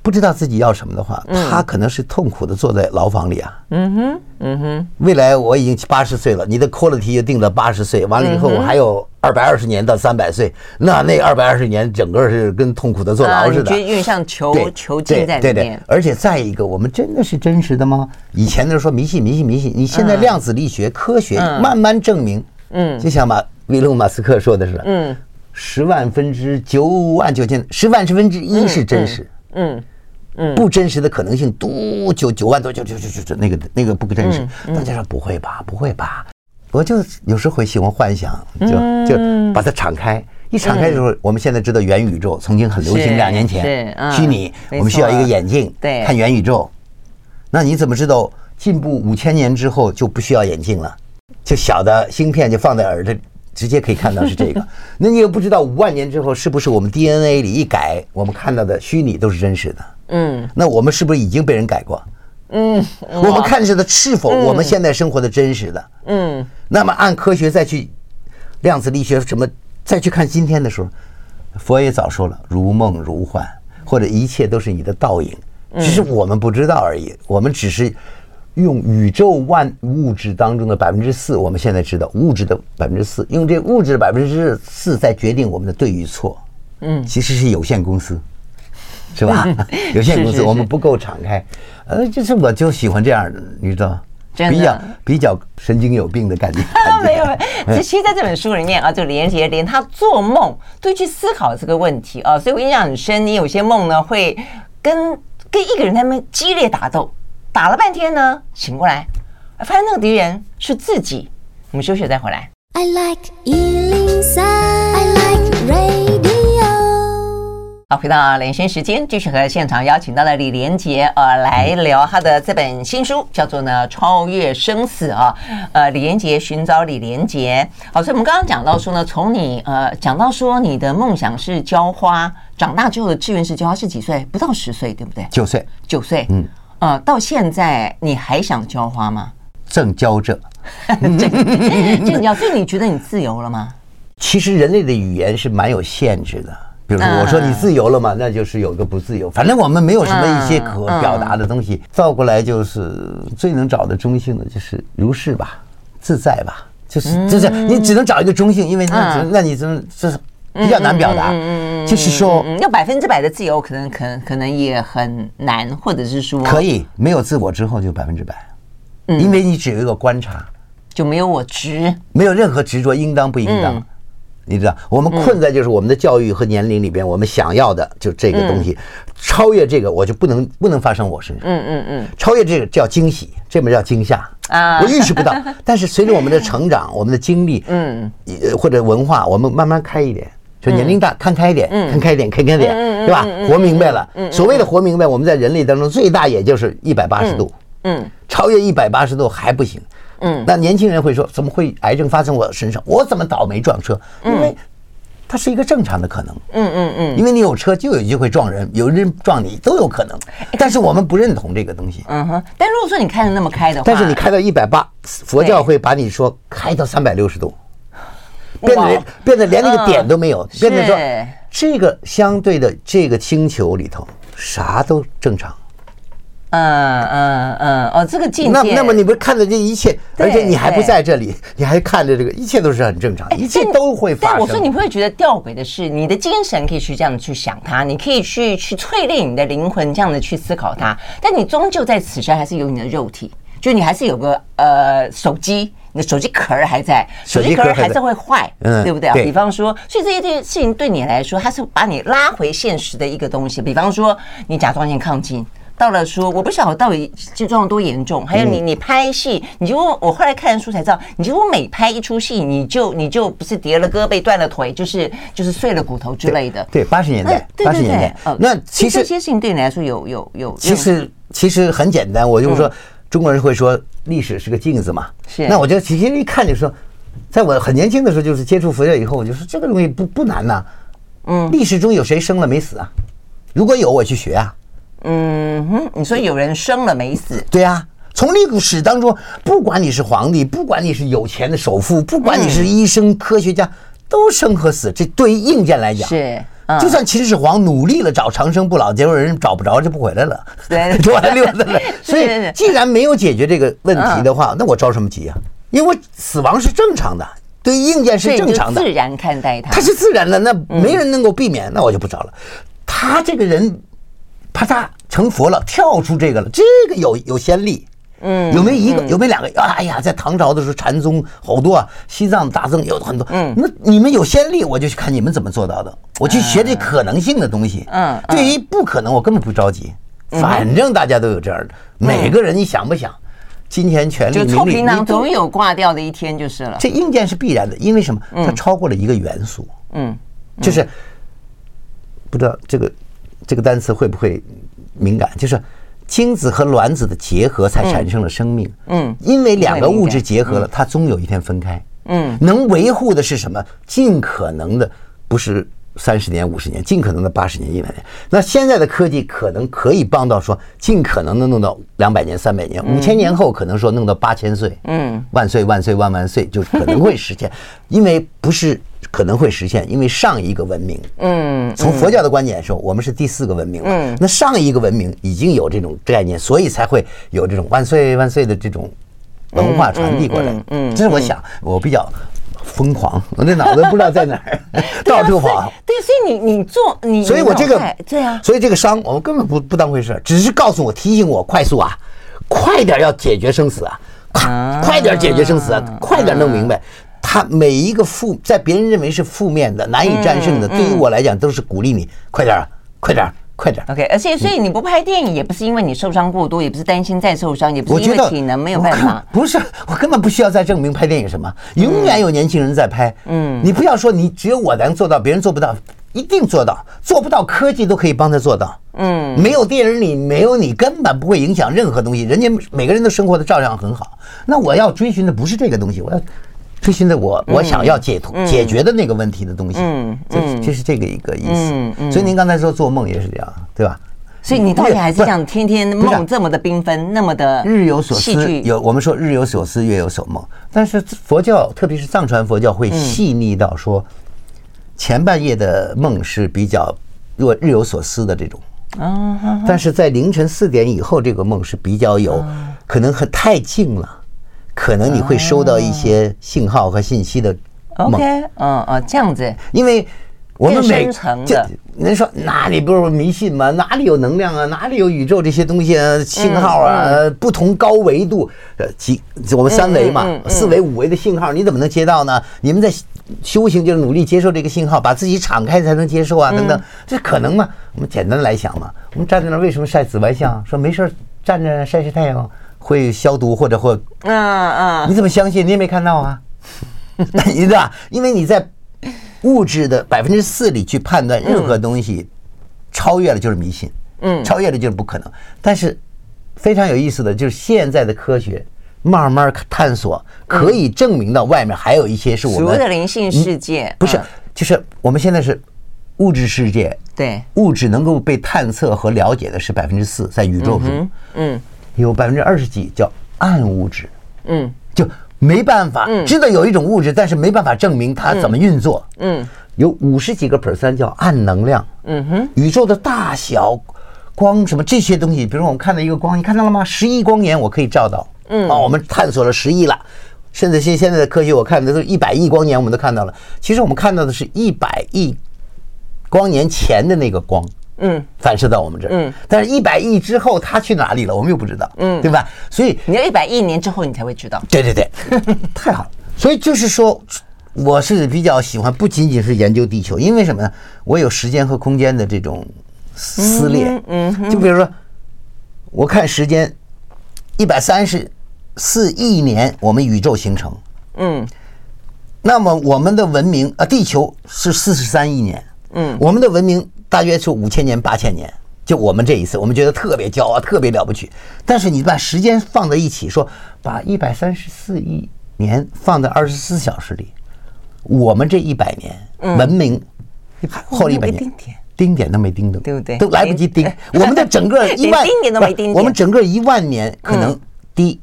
不知道自己要什么的话，他可能是痛苦的坐在牢房里啊。嗯哼，嗯哼。未来我已经八十岁了，你的 quality 就定了八十岁，完了以后我还有二百二十年到三百岁，那那二百二十年整个是跟痛苦的坐牢似的。觉得有点像囚囚禁在里面。对对。而且再一个，我们真的是真实的吗？以前的时候说迷信迷信迷信，你现在量子力学科学慢慢证明，嗯，就像马威龙马斯克说的是，嗯，十万分之九万九千，十万十分之一是真实，嗯。嗯，不真实的可能性多九九万多，就就就就就那个那个不真实。大家说不会吧，不会吧？我就有时候会喜欢幻想，就就把它敞开。一敞开的时候，我们现在知道元宇宙曾经很流行，两年前虚拟，我们需要一个眼镜，对，看元宇宙。那你怎么知道进步五千年之后就不需要眼镜了？就小的芯片就放在耳朵，直接可以看到是这个。那你又不知道五万年之后是不是我们 DNA 里一改，我们看到的虚拟都是真实的？嗯，那我们是不是已经被人改过？嗯，我们看着的是否我们现在生活的真实的？嗯，那么按科学再去量子力学什么再去看今天的时候，佛也早说了，如梦如幻，或者一切都是你的倒影，只是我们不知道而已。我们只是用宇宙万物质当中的百分之四，我们现在知道物质的百分之四，用这物质的百分之四在决定我们的对与错。嗯，其实是有限公司。是吧？有限公司，我们不够敞开，呃，就是我就喜欢这样的，你知道吗，比较比较神经有病的感觉。没有，没有。其实在这本书里面啊，就李连杰连他做梦都去思考这个问题啊，所以我印象很深。你有些梦呢，会跟跟一个人他们激烈打斗，打了半天呢，醒过来，发现那个敌人是自己。我们休息再回来。I like 103, I like radio 好，回到连线时间，继续和现场邀请到了李连杰呃来聊他的这本新书，叫做呢《超越生死》啊，呃，李连杰寻找李连杰。好，所以我们刚刚讲到说呢，从你呃讲到说你的梦想是浇花，长大之后的志愿是浇花，是几岁？不到十岁，对不对？九岁，九岁，嗯，呃，到现在你还想浇花吗？正浇着，正正浇。所以你觉得你自由了吗？其实人类的语言是蛮有限制的。比如说，我说你自由了嘛，那就是有个不自由。反正我们没有什么一些可表达的东西。倒过来就是最能找的中性的，就是如是吧，自在吧，就是就是你只能找一个中性，因为那那你这这是比较难表达。就是说，要百分之百的自由，可能可能可能也很难，或者是说可以没有自我之后就百分之百，因为你只有一个观察，就没有我执，没有任何执着，应当不应当。你知道，我们困在就是我们的教育和年龄里边，我们想要的就这个东西，超越这个我就不能不能发生我身上。嗯嗯嗯，超越这个叫惊喜，这门叫惊吓啊，我预识不到。但是随着我们的成长，我们的经历，嗯，或者文化，我们慢慢开一点，就年龄大看开一点，看开一点，看开一点，对吧？活明白了。所谓的活明白，我们在人类当中最大也就是一百八十度。嗯，超越一百八十度还不行。嗯，那年轻人会说，怎么会癌症发生我身上？我怎么倒霉撞车？因为它是一个正常的可能。嗯嗯嗯，因为你有车就有机会撞人，有人撞你都有可能。但是我们不认同这个东西。嗯哼。但如果说你开的那么开的话，但是你开到一百八，佛教会把你说开到三百六十度，变得变得连那个点都没有，变得说这个相对的这个星球里头啥都正常。嗯嗯嗯哦，这个境界。那那么你不是看着这一切，而且你还不在这里，你还看着这个，一切都是很正常，一切都会发生。但我说你不会觉得吊诡的是，你的精神可以去这样去想它，你可以去去淬炼你的灵魂，这样的去思考它。但你终究在此生还是有你的肉体，就你还是有个呃手机，你的手机壳还在，手机壳还是会坏，嗯，对不对啊？比方说，所以这些件事情对你来说，它是把你拉回现实的一个东西。比方说，你甲状腺亢进。到了说，我不晓得到底症状多严重。还有你，你拍戏，你就我后来看书才知道，你就每拍一出戏，你就你就不是跌了胳膊、断了腿，就是就是碎了骨头之类的。对，八十年代，八十年代。那其实这些事情对你来说有有有。其实其实很简单，我就说中国人会说历史是个镜子嘛。是。那我就其实一看就说，在我很年轻的时候，就是接触佛教以后，我就说这个东西不不难呐。嗯。历史中有谁生了没死啊？如果有，我去学啊。嗯哼，你说有人生了没死？对啊，从历史当中，不管你是皇帝，不管你是有钱的首富，不管你是医生、科学家，都生和死。这对于硬件来讲，是就算秦始皇努力了找长生不老，结果人找不着就不回来了，对，就完溜达了。所以既然没有解决这个问题的话，那我着什么急啊？因为死亡是正常的，对硬件是正常的，自然看待它，它是自然的，那没人能够避免，那我就不着了。他这个人，啪嚓成佛了，跳出这个了，这个有有先例。嗯，有没有一个？有没有两个？哎呀，在唐朝的时候，禅宗好多啊，西藏大僧有很多。嗯，那你们有先例，我就去看你们怎么做到的，我去学这可能性的东西。嗯，对于不可能，我根本不着急，反正大家都有这样的。每个人，你想不想？金钱、权力、名利，臭皮囊总有挂掉的一天，就是了。这硬件是必然的，因为什么？它超过了一个元素。嗯，就是不知道这个这个单词会不会敏感？就是。精子和卵子的结合才产生了生命。嗯，因为两个物质结合了，它终有一天分开。嗯，能维护的是什么？尽可能的不是三十年、五十年，尽可能的八十年、一百年。那现在的科技可能可以帮到说，尽可能的弄到两百年、三百年、五千年后，可能说弄到八千岁。嗯，万岁万岁万万岁，就可能会实现，因为不是。可能会实现，因为上一个文明，嗯，从佛教的观点说，我们是第四个文明，嗯，那上一个文明已经有这种概念，所以才会有这种万岁万岁的这种文化传递过来，嗯，这是我想，我比较疯狂，我那脑子不知道在哪儿，到处跑。对，所以你你做你，所以我这个对啊，所以这个伤我们根本不不当回事，只是告诉我提醒我快速啊，快点要解决生死啊，快快点解决生死啊，快点弄明白。他每一个负，在别人认为是负面的、难以战胜的，对于我来讲都是鼓励你，快点儿，快点儿，快点儿。OK，而且所以你不拍电影，也不是因为你受伤过多，也不是担心再受伤，也不是因为体能没有办法。不是，我根本不需要再证明拍电影什么，永远有年轻人在拍。嗯，你不要说你只有我能做到，别人做不到，一定做到，做不到科技都可以帮他做到。嗯，没有电影里没有你，根本不会影响任何东西，人家每个人都生活的照样很好。那我要追寻的不是这个东西，我要。追寻的我，我想要解脱、解决的那个问题的东西，嗯，这这是这个一个意思。所以您刚才说做梦也是这样，对吧？所以你到底还是想天天梦这么的缤纷，那么的日有所思，有我们说日有所思，月有所梦。但是佛教，特别是藏传佛教，会细腻到说，前半夜的梦是比较若日有所思的这种，但是在凌晨四点以后，这个梦是比较有可能很太静了。可能你会收到一些信号和信息的梦。OK，嗯嗯，这样子。因为我们每就人说哪里不是迷信吗？哪里有能量啊？哪里有宇宙这些东西啊？信号啊？不同高维度呃，几我们三维嘛，四维、五维的信号，你怎么能接到呢？你们在修行就是努力接受这个信号，把自己敞开才能接受啊，等等，这可能吗？我们简单来想嘛，我们站在那为什么晒紫外线啊？说没事站着晒晒太阳。会消毒或者或，嗯嗯，你怎么相信？你也没看到啊，你知道吧？因为你在物质的百分之四里去判断任何东西，超越了就是迷信，嗯，超越了就是不可能。但是非常有意思的就是现在的科学慢慢探索，可以证明到外面还有一些是我们的灵性世界，不是，就是我们现在是物质世界，对，物质能够被探测和了解的是百分之四，在宇宙中，嗯。有百分之二十几叫暗物质，嗯，就没办法知道有一种物质，但是没办法证明它怎么运作，嗯，有五十几个 percent 叫暗能量，嗯哼，宇宙的大小、光什么这些东西，比如说我们看到一个光，你看到了吗？十亿光年我可以照到，嗯，啊，我们探索了十亿了，甚至现现在的科学我看的都一百亿光年我们都看到了，其实我们看到的是一百亿光年前的那个光。嗯，反射到我们这儿。嗯，但是一百亿之后它去哪里了，我们又不知道。嗯，对吧？所以你要一百亿年之后你才会知道。对对对，太好了。所以就是说，我是比较喜欢不仅仅是研究地球，因为什么呢？我有时间和空间的这种撕裂。嗯，就比如说，我看时间，一百三十四亿年，我们宇宙形成。嗯，那么我们的文明啊，地球是四十三亿年。嗯，我们的文明。大约是五千年、八千年，就我们这一次，我们觉得特别骄傲、特别了不起。但是你把时间放在一起，说把一百三十四亿年放在二十四小时里，我们这一百年文明后一百年，丁点都没丁的，对不对？都来不及丁。我们的整个 一万，我们整个一万年可能滴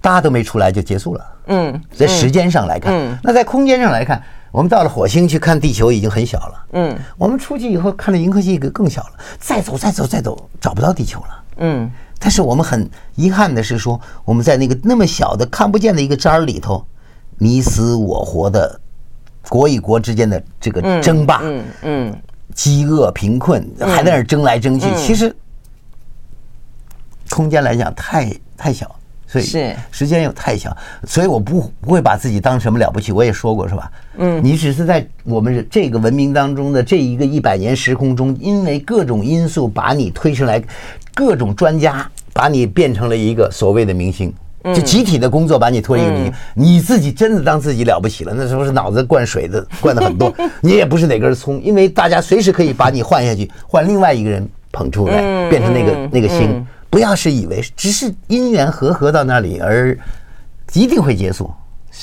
答都没出来就结束了。嗯，在时间上来看，那在空间上来看。我们到了火星去看地球已经很小了，嗯，我们出去以后看了银河系更小了，再走再走再走找不到地球了，嗯。但是我们很遗憾的是说，我们在那个那么小的看不见的一个渣儿里头，你死我活的，国与国之间的这个争霸，嗯嗯，饥饿贫困还在那儿争来争去，其实空间来讲太太小。所以是时间又太小，所以我不不会把自己当什么了不起。我也说过是吧？嗯，你只是在我们这个文明当中的这一个一百年时空中，因为各种因素把你推上来，各种专家把你变成了一个所谓的明星，就集体的工作把你拖一个明星。你自己真的当自己了不起了，那时候是脑子灌水的灌的很多，你也不是哪根葱，因为大家随时可以把你换下去，换另外一个人捧出来，变成那个那个星。不要是以为只是因缘和合到那里，而一定会结束，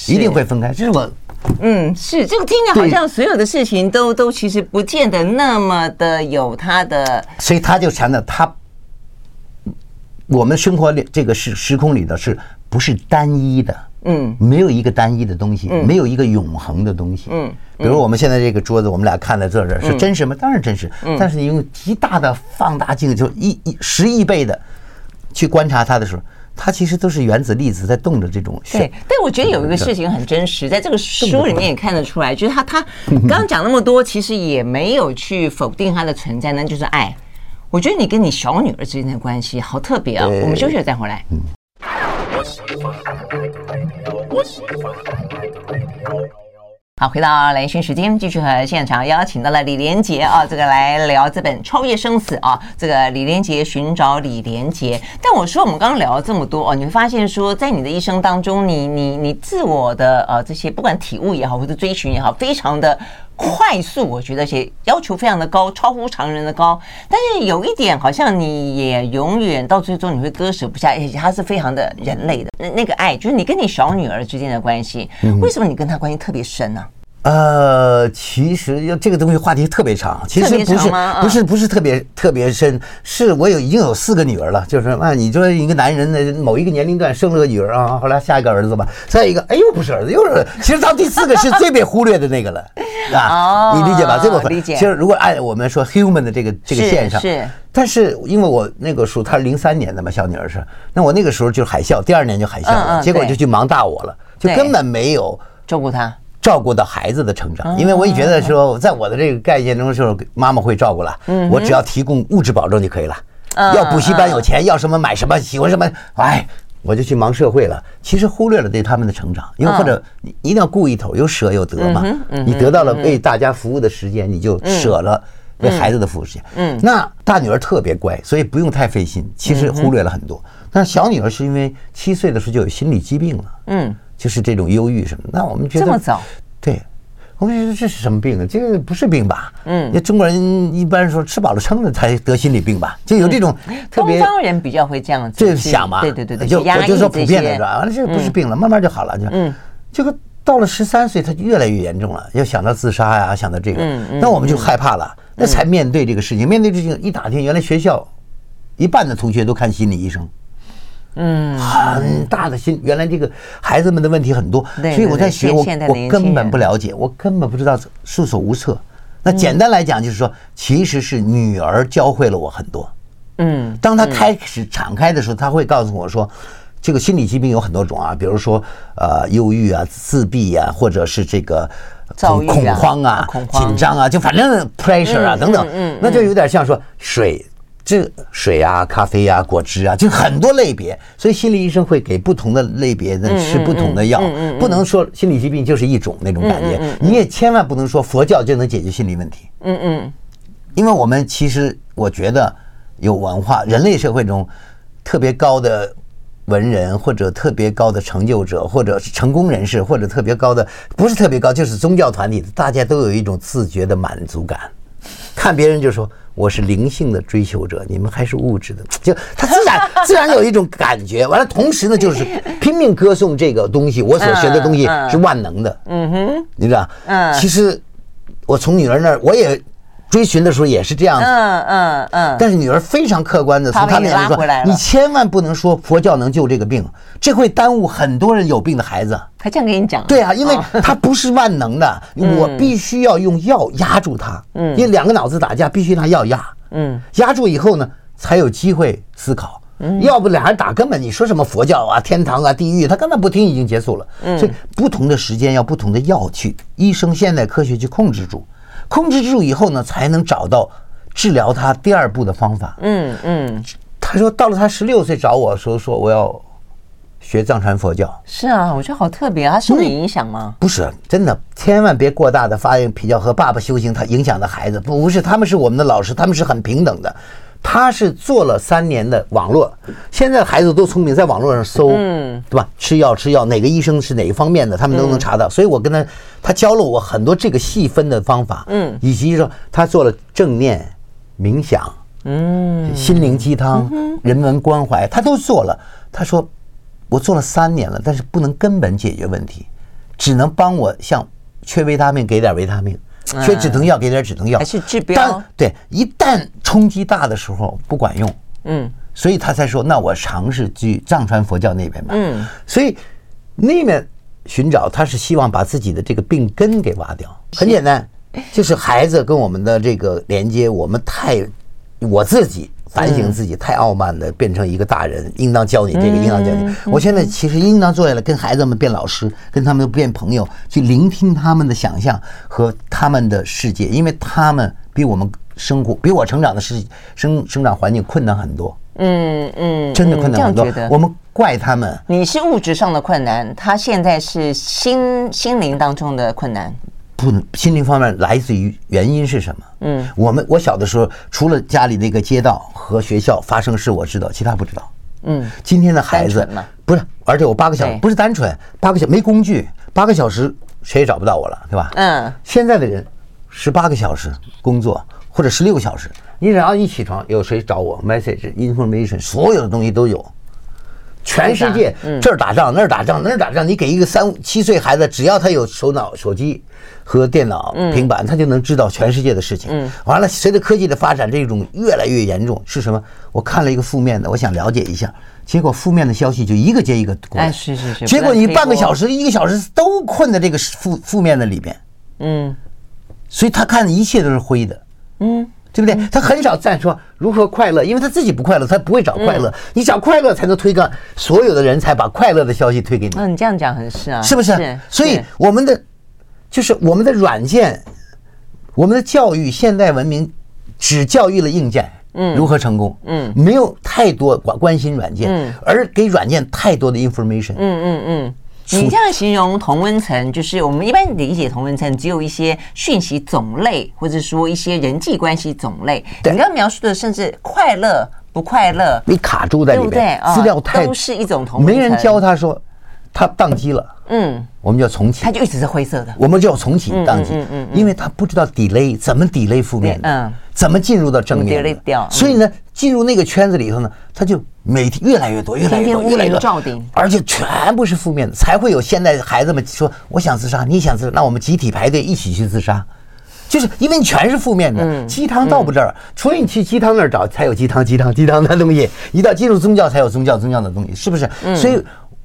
一定会分开。这是我，嗯，是这个听着好像所有的事情都都其实不见得那么的有它的，所以他就强调他，我们生活里这个时时空里的是不是单一的？嗯，没有一个单一的东西，没有一个永恒的东西。嗯，比如我们现在这个桌子，我们俩看在这儿是真实吗？当然真实。但是你用极大的放大镜，就一一十亿倍的。去观察它的时候，它其实都是原子粒子在动着这种。对，但我觉得有一个事情很真实，在这个书里面也看得出来，就是他他刚刚讲那么多，其实也没有去否定它的存在，那就是爱。我觉得你跟你小女儿之间的关系好特别啊！我们休息了再回来。好，回到兰萱时间，继续和现场邀请到了李连杰啊，这个来聊这本《超越生死》啊，这个李连杰寻找李连杰。但我说我们刚刚聊了这么多哦，你会发现说，在你的一生当中，你你你自我的呃这些不管体悟也好，或者追寻也好，非常的快速，我觉得且要求非常的高，超乎常人的高。但是有一点，好像你也永远到最终你会割舍不下，而且它是非常的人类的那那个爱，就是你跟你小女儿之间的关系，为什么你跟她关系特别深呢？呃，其实要这个东西话题特别长，其实不是不是不是特别特别深，是我有已经有四个女儿了，就是啊，你说一个男人的某一个年龄段生了个女儿啊，后来下一个儿子吧，再一个，哎呦不是儿子，又是，其实到第四个是最被忽略的那个了，啊，你理解吧？这部分理解。其实如果按我们说 human 的这个这个线上是，但是因为我那个时候她是零三年的嘛，小女儿是，那我那个时候就是海啸，第二年就海啸了，结果就去忙大我了，就根本没有照顾她。照顾到孩子的成长，因为我也觉得说，在我的这个概念中，就是妈妈会照顾了，我只要提供物质保证就可以了。要补习班有钱，要什么买什么，喜欢什么，哎，我就去忙社会了。其实忽略了对他们的成长，因为或者你一定要顾一头，有舍有得嘛。你得到了为大家服务的时间，你就舍了为孩子的服务时间。嗯，那大女儿特别乖，所以不用太费心。其实忽略了很多。但小女儿是因为七岁的时候就有心理疾病了。嗯。就是这种忧郁什么，那我们觉得这么早，对，我们觉得这是什么病啊？这个不是病吧？嗯，那中国人一般说吃饱了撑了才得心理病吧？就有这种特别，东方人比较会这样子，这想嘛？对对对对，就我就说普遍的是吧？完了，这个不是病了，慢慢就好了。就嗯，这个到了十三岁，他就越来越严重了，要想到自杀呀，想到这个，那我们就害怕了，那才面对这个事情。面对这个一打听，原来学校一半的同学都看心理医生。嗯，很大的心，原来这个孩子们的问题很多，所以我在学，我我根本不了解，我根本不知道，束手无策。那简单来讲，就是说，其实是女儿教会了我很多。嗯，当她开始敞开的时候，她会告诉我说，这个心理疾病有很多种啊，比如说呃，忧郁啊、自闭啊，或者是这个恐恐慌啊、紧张啊，就反正 pressure 啊等等，嗯，那就有点像说水。这水啊、咖啡啊、果汁啊，就很多类别，所以心理医生会给不同的类别的吃不同的药，不能说心理疾病就是一种那种感觉，你也千万不能说佛教就能解决心理问题。嗯嗯，因为我们其实我觉得有文化，人类社会中特别高的文人或者特别高的成就者，或者是成功人士，或者特别高的不是特别高，就是宗教团体，大家都有一种自觉的满足感，看别人就说。我是灵性的追求者，你们还是物质的，就他自然 自然有一种感觉。完了，同时呢，就是拼命歌颂这个东西，我所学的东西是万能的。嗯哼，你知道？嗯，其实我从女儿那儿，我也追寻的时候也是这样子。嗯嗯嗯。但是女儿非常客观的从他那里说，你千万不能说佛教能救这个病，这会耽误很多人有病的孩子。他这样跟你讲？对啊，因为 他不是万能的，我必须要用药压住他。嗯。因为两个脑子打架，必须拿药压。嗯。压住以后呢，才有机会思考。嗯。要不俩人打，根本你说什么佛教啊、天堂啊、地狱，他根本不听，已经结束了。嗯。所以不同的时间要不同的药去，医生现代科学去控制住，控制住以后呢，才能找到治疗他第二步的方法。嗯嗯。他说到了他十六岁找我说说我要。学藏传佛教是啊，我觉得好特别啊，他受你影响吗？不是，真的，千万别过大的发扬比较和爸爸修行，他影响的孩子不是，他们是我们的老师，他们是很平等的。他是做了三年的网络，现在孩子都聪明，在网络上搜，嗯，对吧？吃药吃药，哪个医生是哪一方面的，他们都能查到。所以我跟他，他教了我很多这个细分的方法，嗯，以及说他做了正念冥想，嗯，心灵鸡汤、人文关怀，他都做了。他说。我做了三年了，但是不能根本解决问题，只能帮我像缺维他命给点维他命，缺止疼药给点止疼药，还是治标。但对，一旦冲击大的时候不管用，嗯，所以他才说，那我尝试去藏传佛教那边吧，嗯，所以那边寻找，他是希望把自己的这个病根给挖掉。很简单，就是孩子跟我们的这个连接，我们太我自己。反省自己太傲慢的，变成一个大人，应当教你这个，应当教你。我现在其实应当坐下来跟孩子们变老师，跟他们变朋友，去聆听他们的想象和他们的世界，因为他们比我们生活，比我成长的世生生长环境困难很多。嗯嗯，真的困难很多。我们怪他们，你是物质上的困难，他现在是心心灵当中的困难。不，心灵方面来自于原因是什么？嗯，我们我小的时候，除了家里那个街道和学校发生事我知道，其他不知道。嗯，今天的孩子不是，而且我八个小时不是单纯八个小时没工具，八个小时谁也找不到我了，对吧？嗯，现在的人十八个小时工作或者十六个小时，你只要一起床，有谁找我？message information，所有的东西都有。全世界这儿打仗那儿打仗那儿打仗，你给一个三七岁孩子，只要他有手脑手机和电脑平板，他就能知道全世界的事情。完了，随着科技的发展，这种越来越严重是什么？我看了一个负面的，我想了解一下，结果负面的消息就一个接一个过来。是是是。结果你半个小时一个小时都困在这个负负面的里边。嗯。所以他看的一切都是灰的。嗯。对不对？他很少再说如何快乐，因为他自己不快乐，他不会找快乐。你找快乐才能推个所有的人才把快乐的消息推给你。嗯，你这样讲很是啊，是不是？所以我们的就是我们的软件，我们的教育，现代文明只教育了硬件，嗯，如何成功，嗯，没有太多关关心软件，而给软件太多的 information，嗯嗯嗯。你这样形容同温层，就是我们一般理解同温层，只有一些讯息种类，或者说一些人际关系种类。你刚刚描述的，甚至快乐不快乐，你卡住在里面，对不对？资料太都是一种同温层。没人教他说，他宕机了，嗯，我们就要重启，他就一直是灰色的，我们就要重启宕机，嗯嗯，因为他不知道 delay 怎么 delay 负面的，嗯，怎么进入到正面，delay 掉，所以呢，进入那个圈子里头呢，他就。每天越来越多，越来越多，越来越多，而且全部是负面的，才会有现在孩子们说：“我想自杀，你想自杀，那我们集体排队一起去自杀。”就是因为你全是负面的，鸡汤到不这儿，除非你去鸡汤那儿找，才有鸡汤、鸡汤、鸡汤的东西；一到进入宗教，才有宗教、宗教的东西，是不是？所以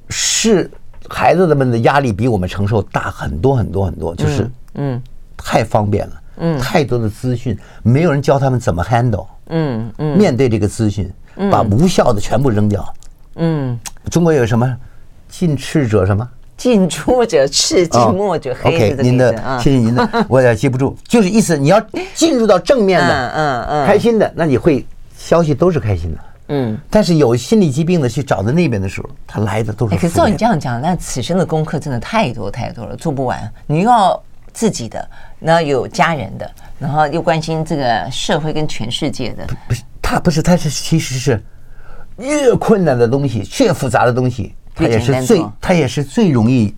是孩子们的压力比我们承受大很多很多很多，就是嗯，太方便了，嗯，太多的资讯，没有人教他们怎么 handle，嗯嗯，面对这个资讯。把无效的全部扔掉。嗯，中国有什么“近赤者”什么？近朱者赤，近墨者黑。OK，您的，谢谢您的，我也记不住。就是意思，你要进入到正面的，嗯嗯，开心的，那你会消息都是开心的。嗯，但是有心理疾病的去找到那边的时候，他来的都是。可是照你这样讲，那此生的功课真的太多太多了，做不完。你又要自己的，然后有家人的，然后又关心这个社会跟全世界的。不是。他不是，他是其实是越困难的东西，越复杂的东西，他也是最，他也是最容易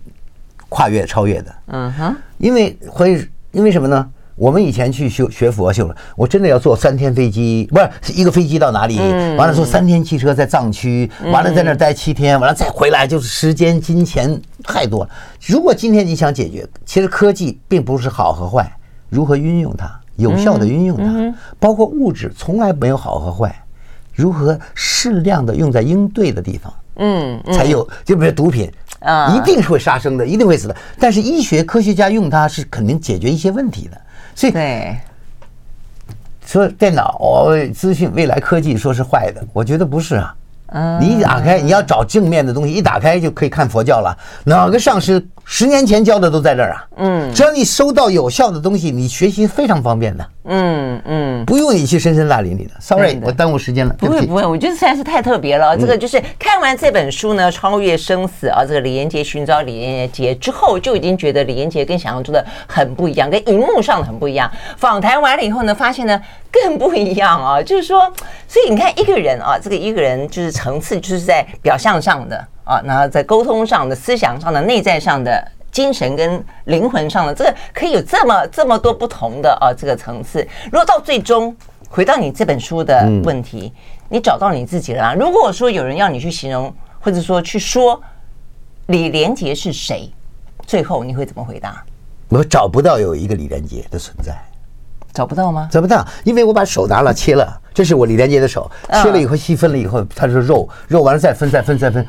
跨越超越的。嗯哼，因为会因为什么呢？我们以前去修学佛修了，我真的要坐三天飞机，不是一个飞机到哪里，完了坐三天汽车在藏区，完了在那儿待七天，完了再回来，就是时间金钱太多了。如果今天你想解决，其实科技并不是好和坏，如何运用它？有效的运用它，包括物质从来没有好和坏，如何适量的用在应对的地方，嗯，才有。就比如毒品啊，一定是会杀生的，一定会死的。但是医学科学家用它是肯定解决一些问题的，所以对。说电脑哦，资讯未来科技说是坏的，我觉得不是啊。你一打开，你要找正面的东西，一打开就可以看佛教了。哪个上师十年前教的都在这儿啊？嗯，只要你收到有效的东西，你学习非常方便的。嗯嗯，不用你去深深大林里的。Sorry，我耽误时间了。不会不会，我觉得实在是太特别了。这个就是看完这本书呢，《超越生死》啊，这个李连杰寻找李连杰之后，就已经觉得李连杰跟想象中的很不一样，跟荧幕上的很不一样。访谈完了以后呢，发现呢更不一样啊，就是说，所以你看一个人啊，这个一个人就是。层次就是在表象上的啊，然后在沟通上的、思想上的、内在上的、精神跟灵魂上的，这个可以有这么这么多不同的啊这个层次。如果到最终回到你这本书的问题，你找到你自己了吗？如果说有人要你去形容，或者说去说李连杰是谁，最后你会怎么回答？我找不到有一个李连杰的存在。找不到吗？找不到，因为我把手拿了切了，这是我李连杰的手，切了以后细分了以后，它是肉，肉完了再分再分再分，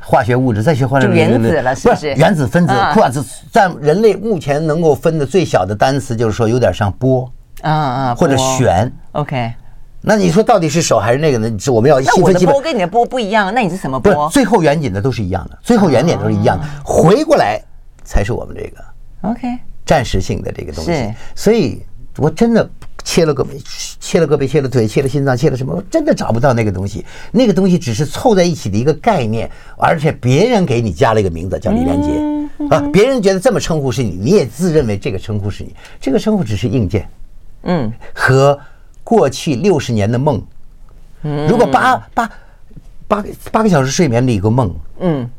化学物质再学化学物质，原子了是不是？原子分子，或者在人类目前能够分的最小的单词，就是说有点像波，啊啊，或者旋。OK，那你说到底是手还是那个呢？是我们要细分细分。那我的波跟你的波不一样，那你是什么波？最后远景的都是一样的，最后远点都是一样的，回过来才是我们这个 OK 暂时性的这个东西，所以。我真的切了胳膊，切了胳膊，切了腿，切了心脏，切了什么？我真的找不到那个东西。那个东西只是凑在一起的一个概念，而且别人给你加了一个名字叫李连杰啊，别人觉得这么称呼是你，你也自认为这个称呼是你。这个称呼只是硬件，嗯，和过去六十年的梦，嗯，如果八八八八个小时睡眠的一个梦，嗯。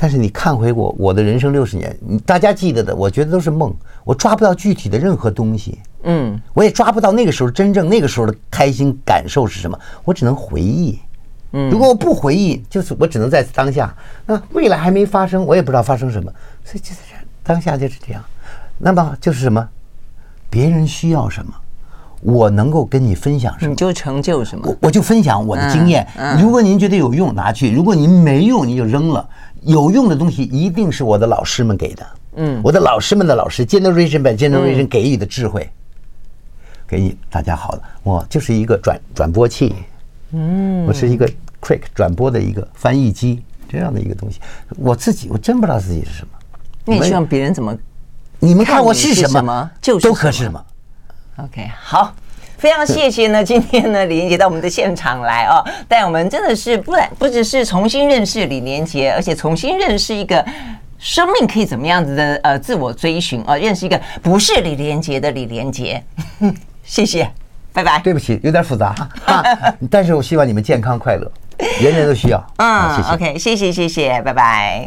但是你看回我我的人生六十年，你大家记得的，我觉得都是梦，我抓不到具体的任何东西，嗯，我也抓不到那个时候真正那个时候的开心感受是什么，我只能回忆，嗯，如果我不回忆，就是我只能在当下，那未来还没发生，我也不知道发生什么，所以就是当下就是这样，那么就是什么，别人需要什么。我能够跟你分享什么，你就成就什么。我我就分享我的经验。如果您觉得有用，拿去；如果您没用，您就扔了。有用的东西一定是我的老师们给的。嗯，我的老师们的老师，generation by generation 给予的智慧，给予大家好的。我就是一个转转播器，嗯，我是一个 quick 转播的一个翻译机，这样的一个东西。我自己我真不知道自己是什么。那你希望别人怎么？你们看我是什么，就是都可是什么。OK，好，非常谢谢呢，今天呢，李连杰到我们的现场来哦，带我们真的是不然，不只是重新认识李连杰，而且重新认识一个生命可以怎么样子的呃自我追寻啊，认识一个不是李连杰的李连杰。谢谢，拜拜。对不起，有点复杂哈，但是我希望你们健康快乐，人人都需要。嗯，谢谢，OK，谢谢谢谢，拜拜。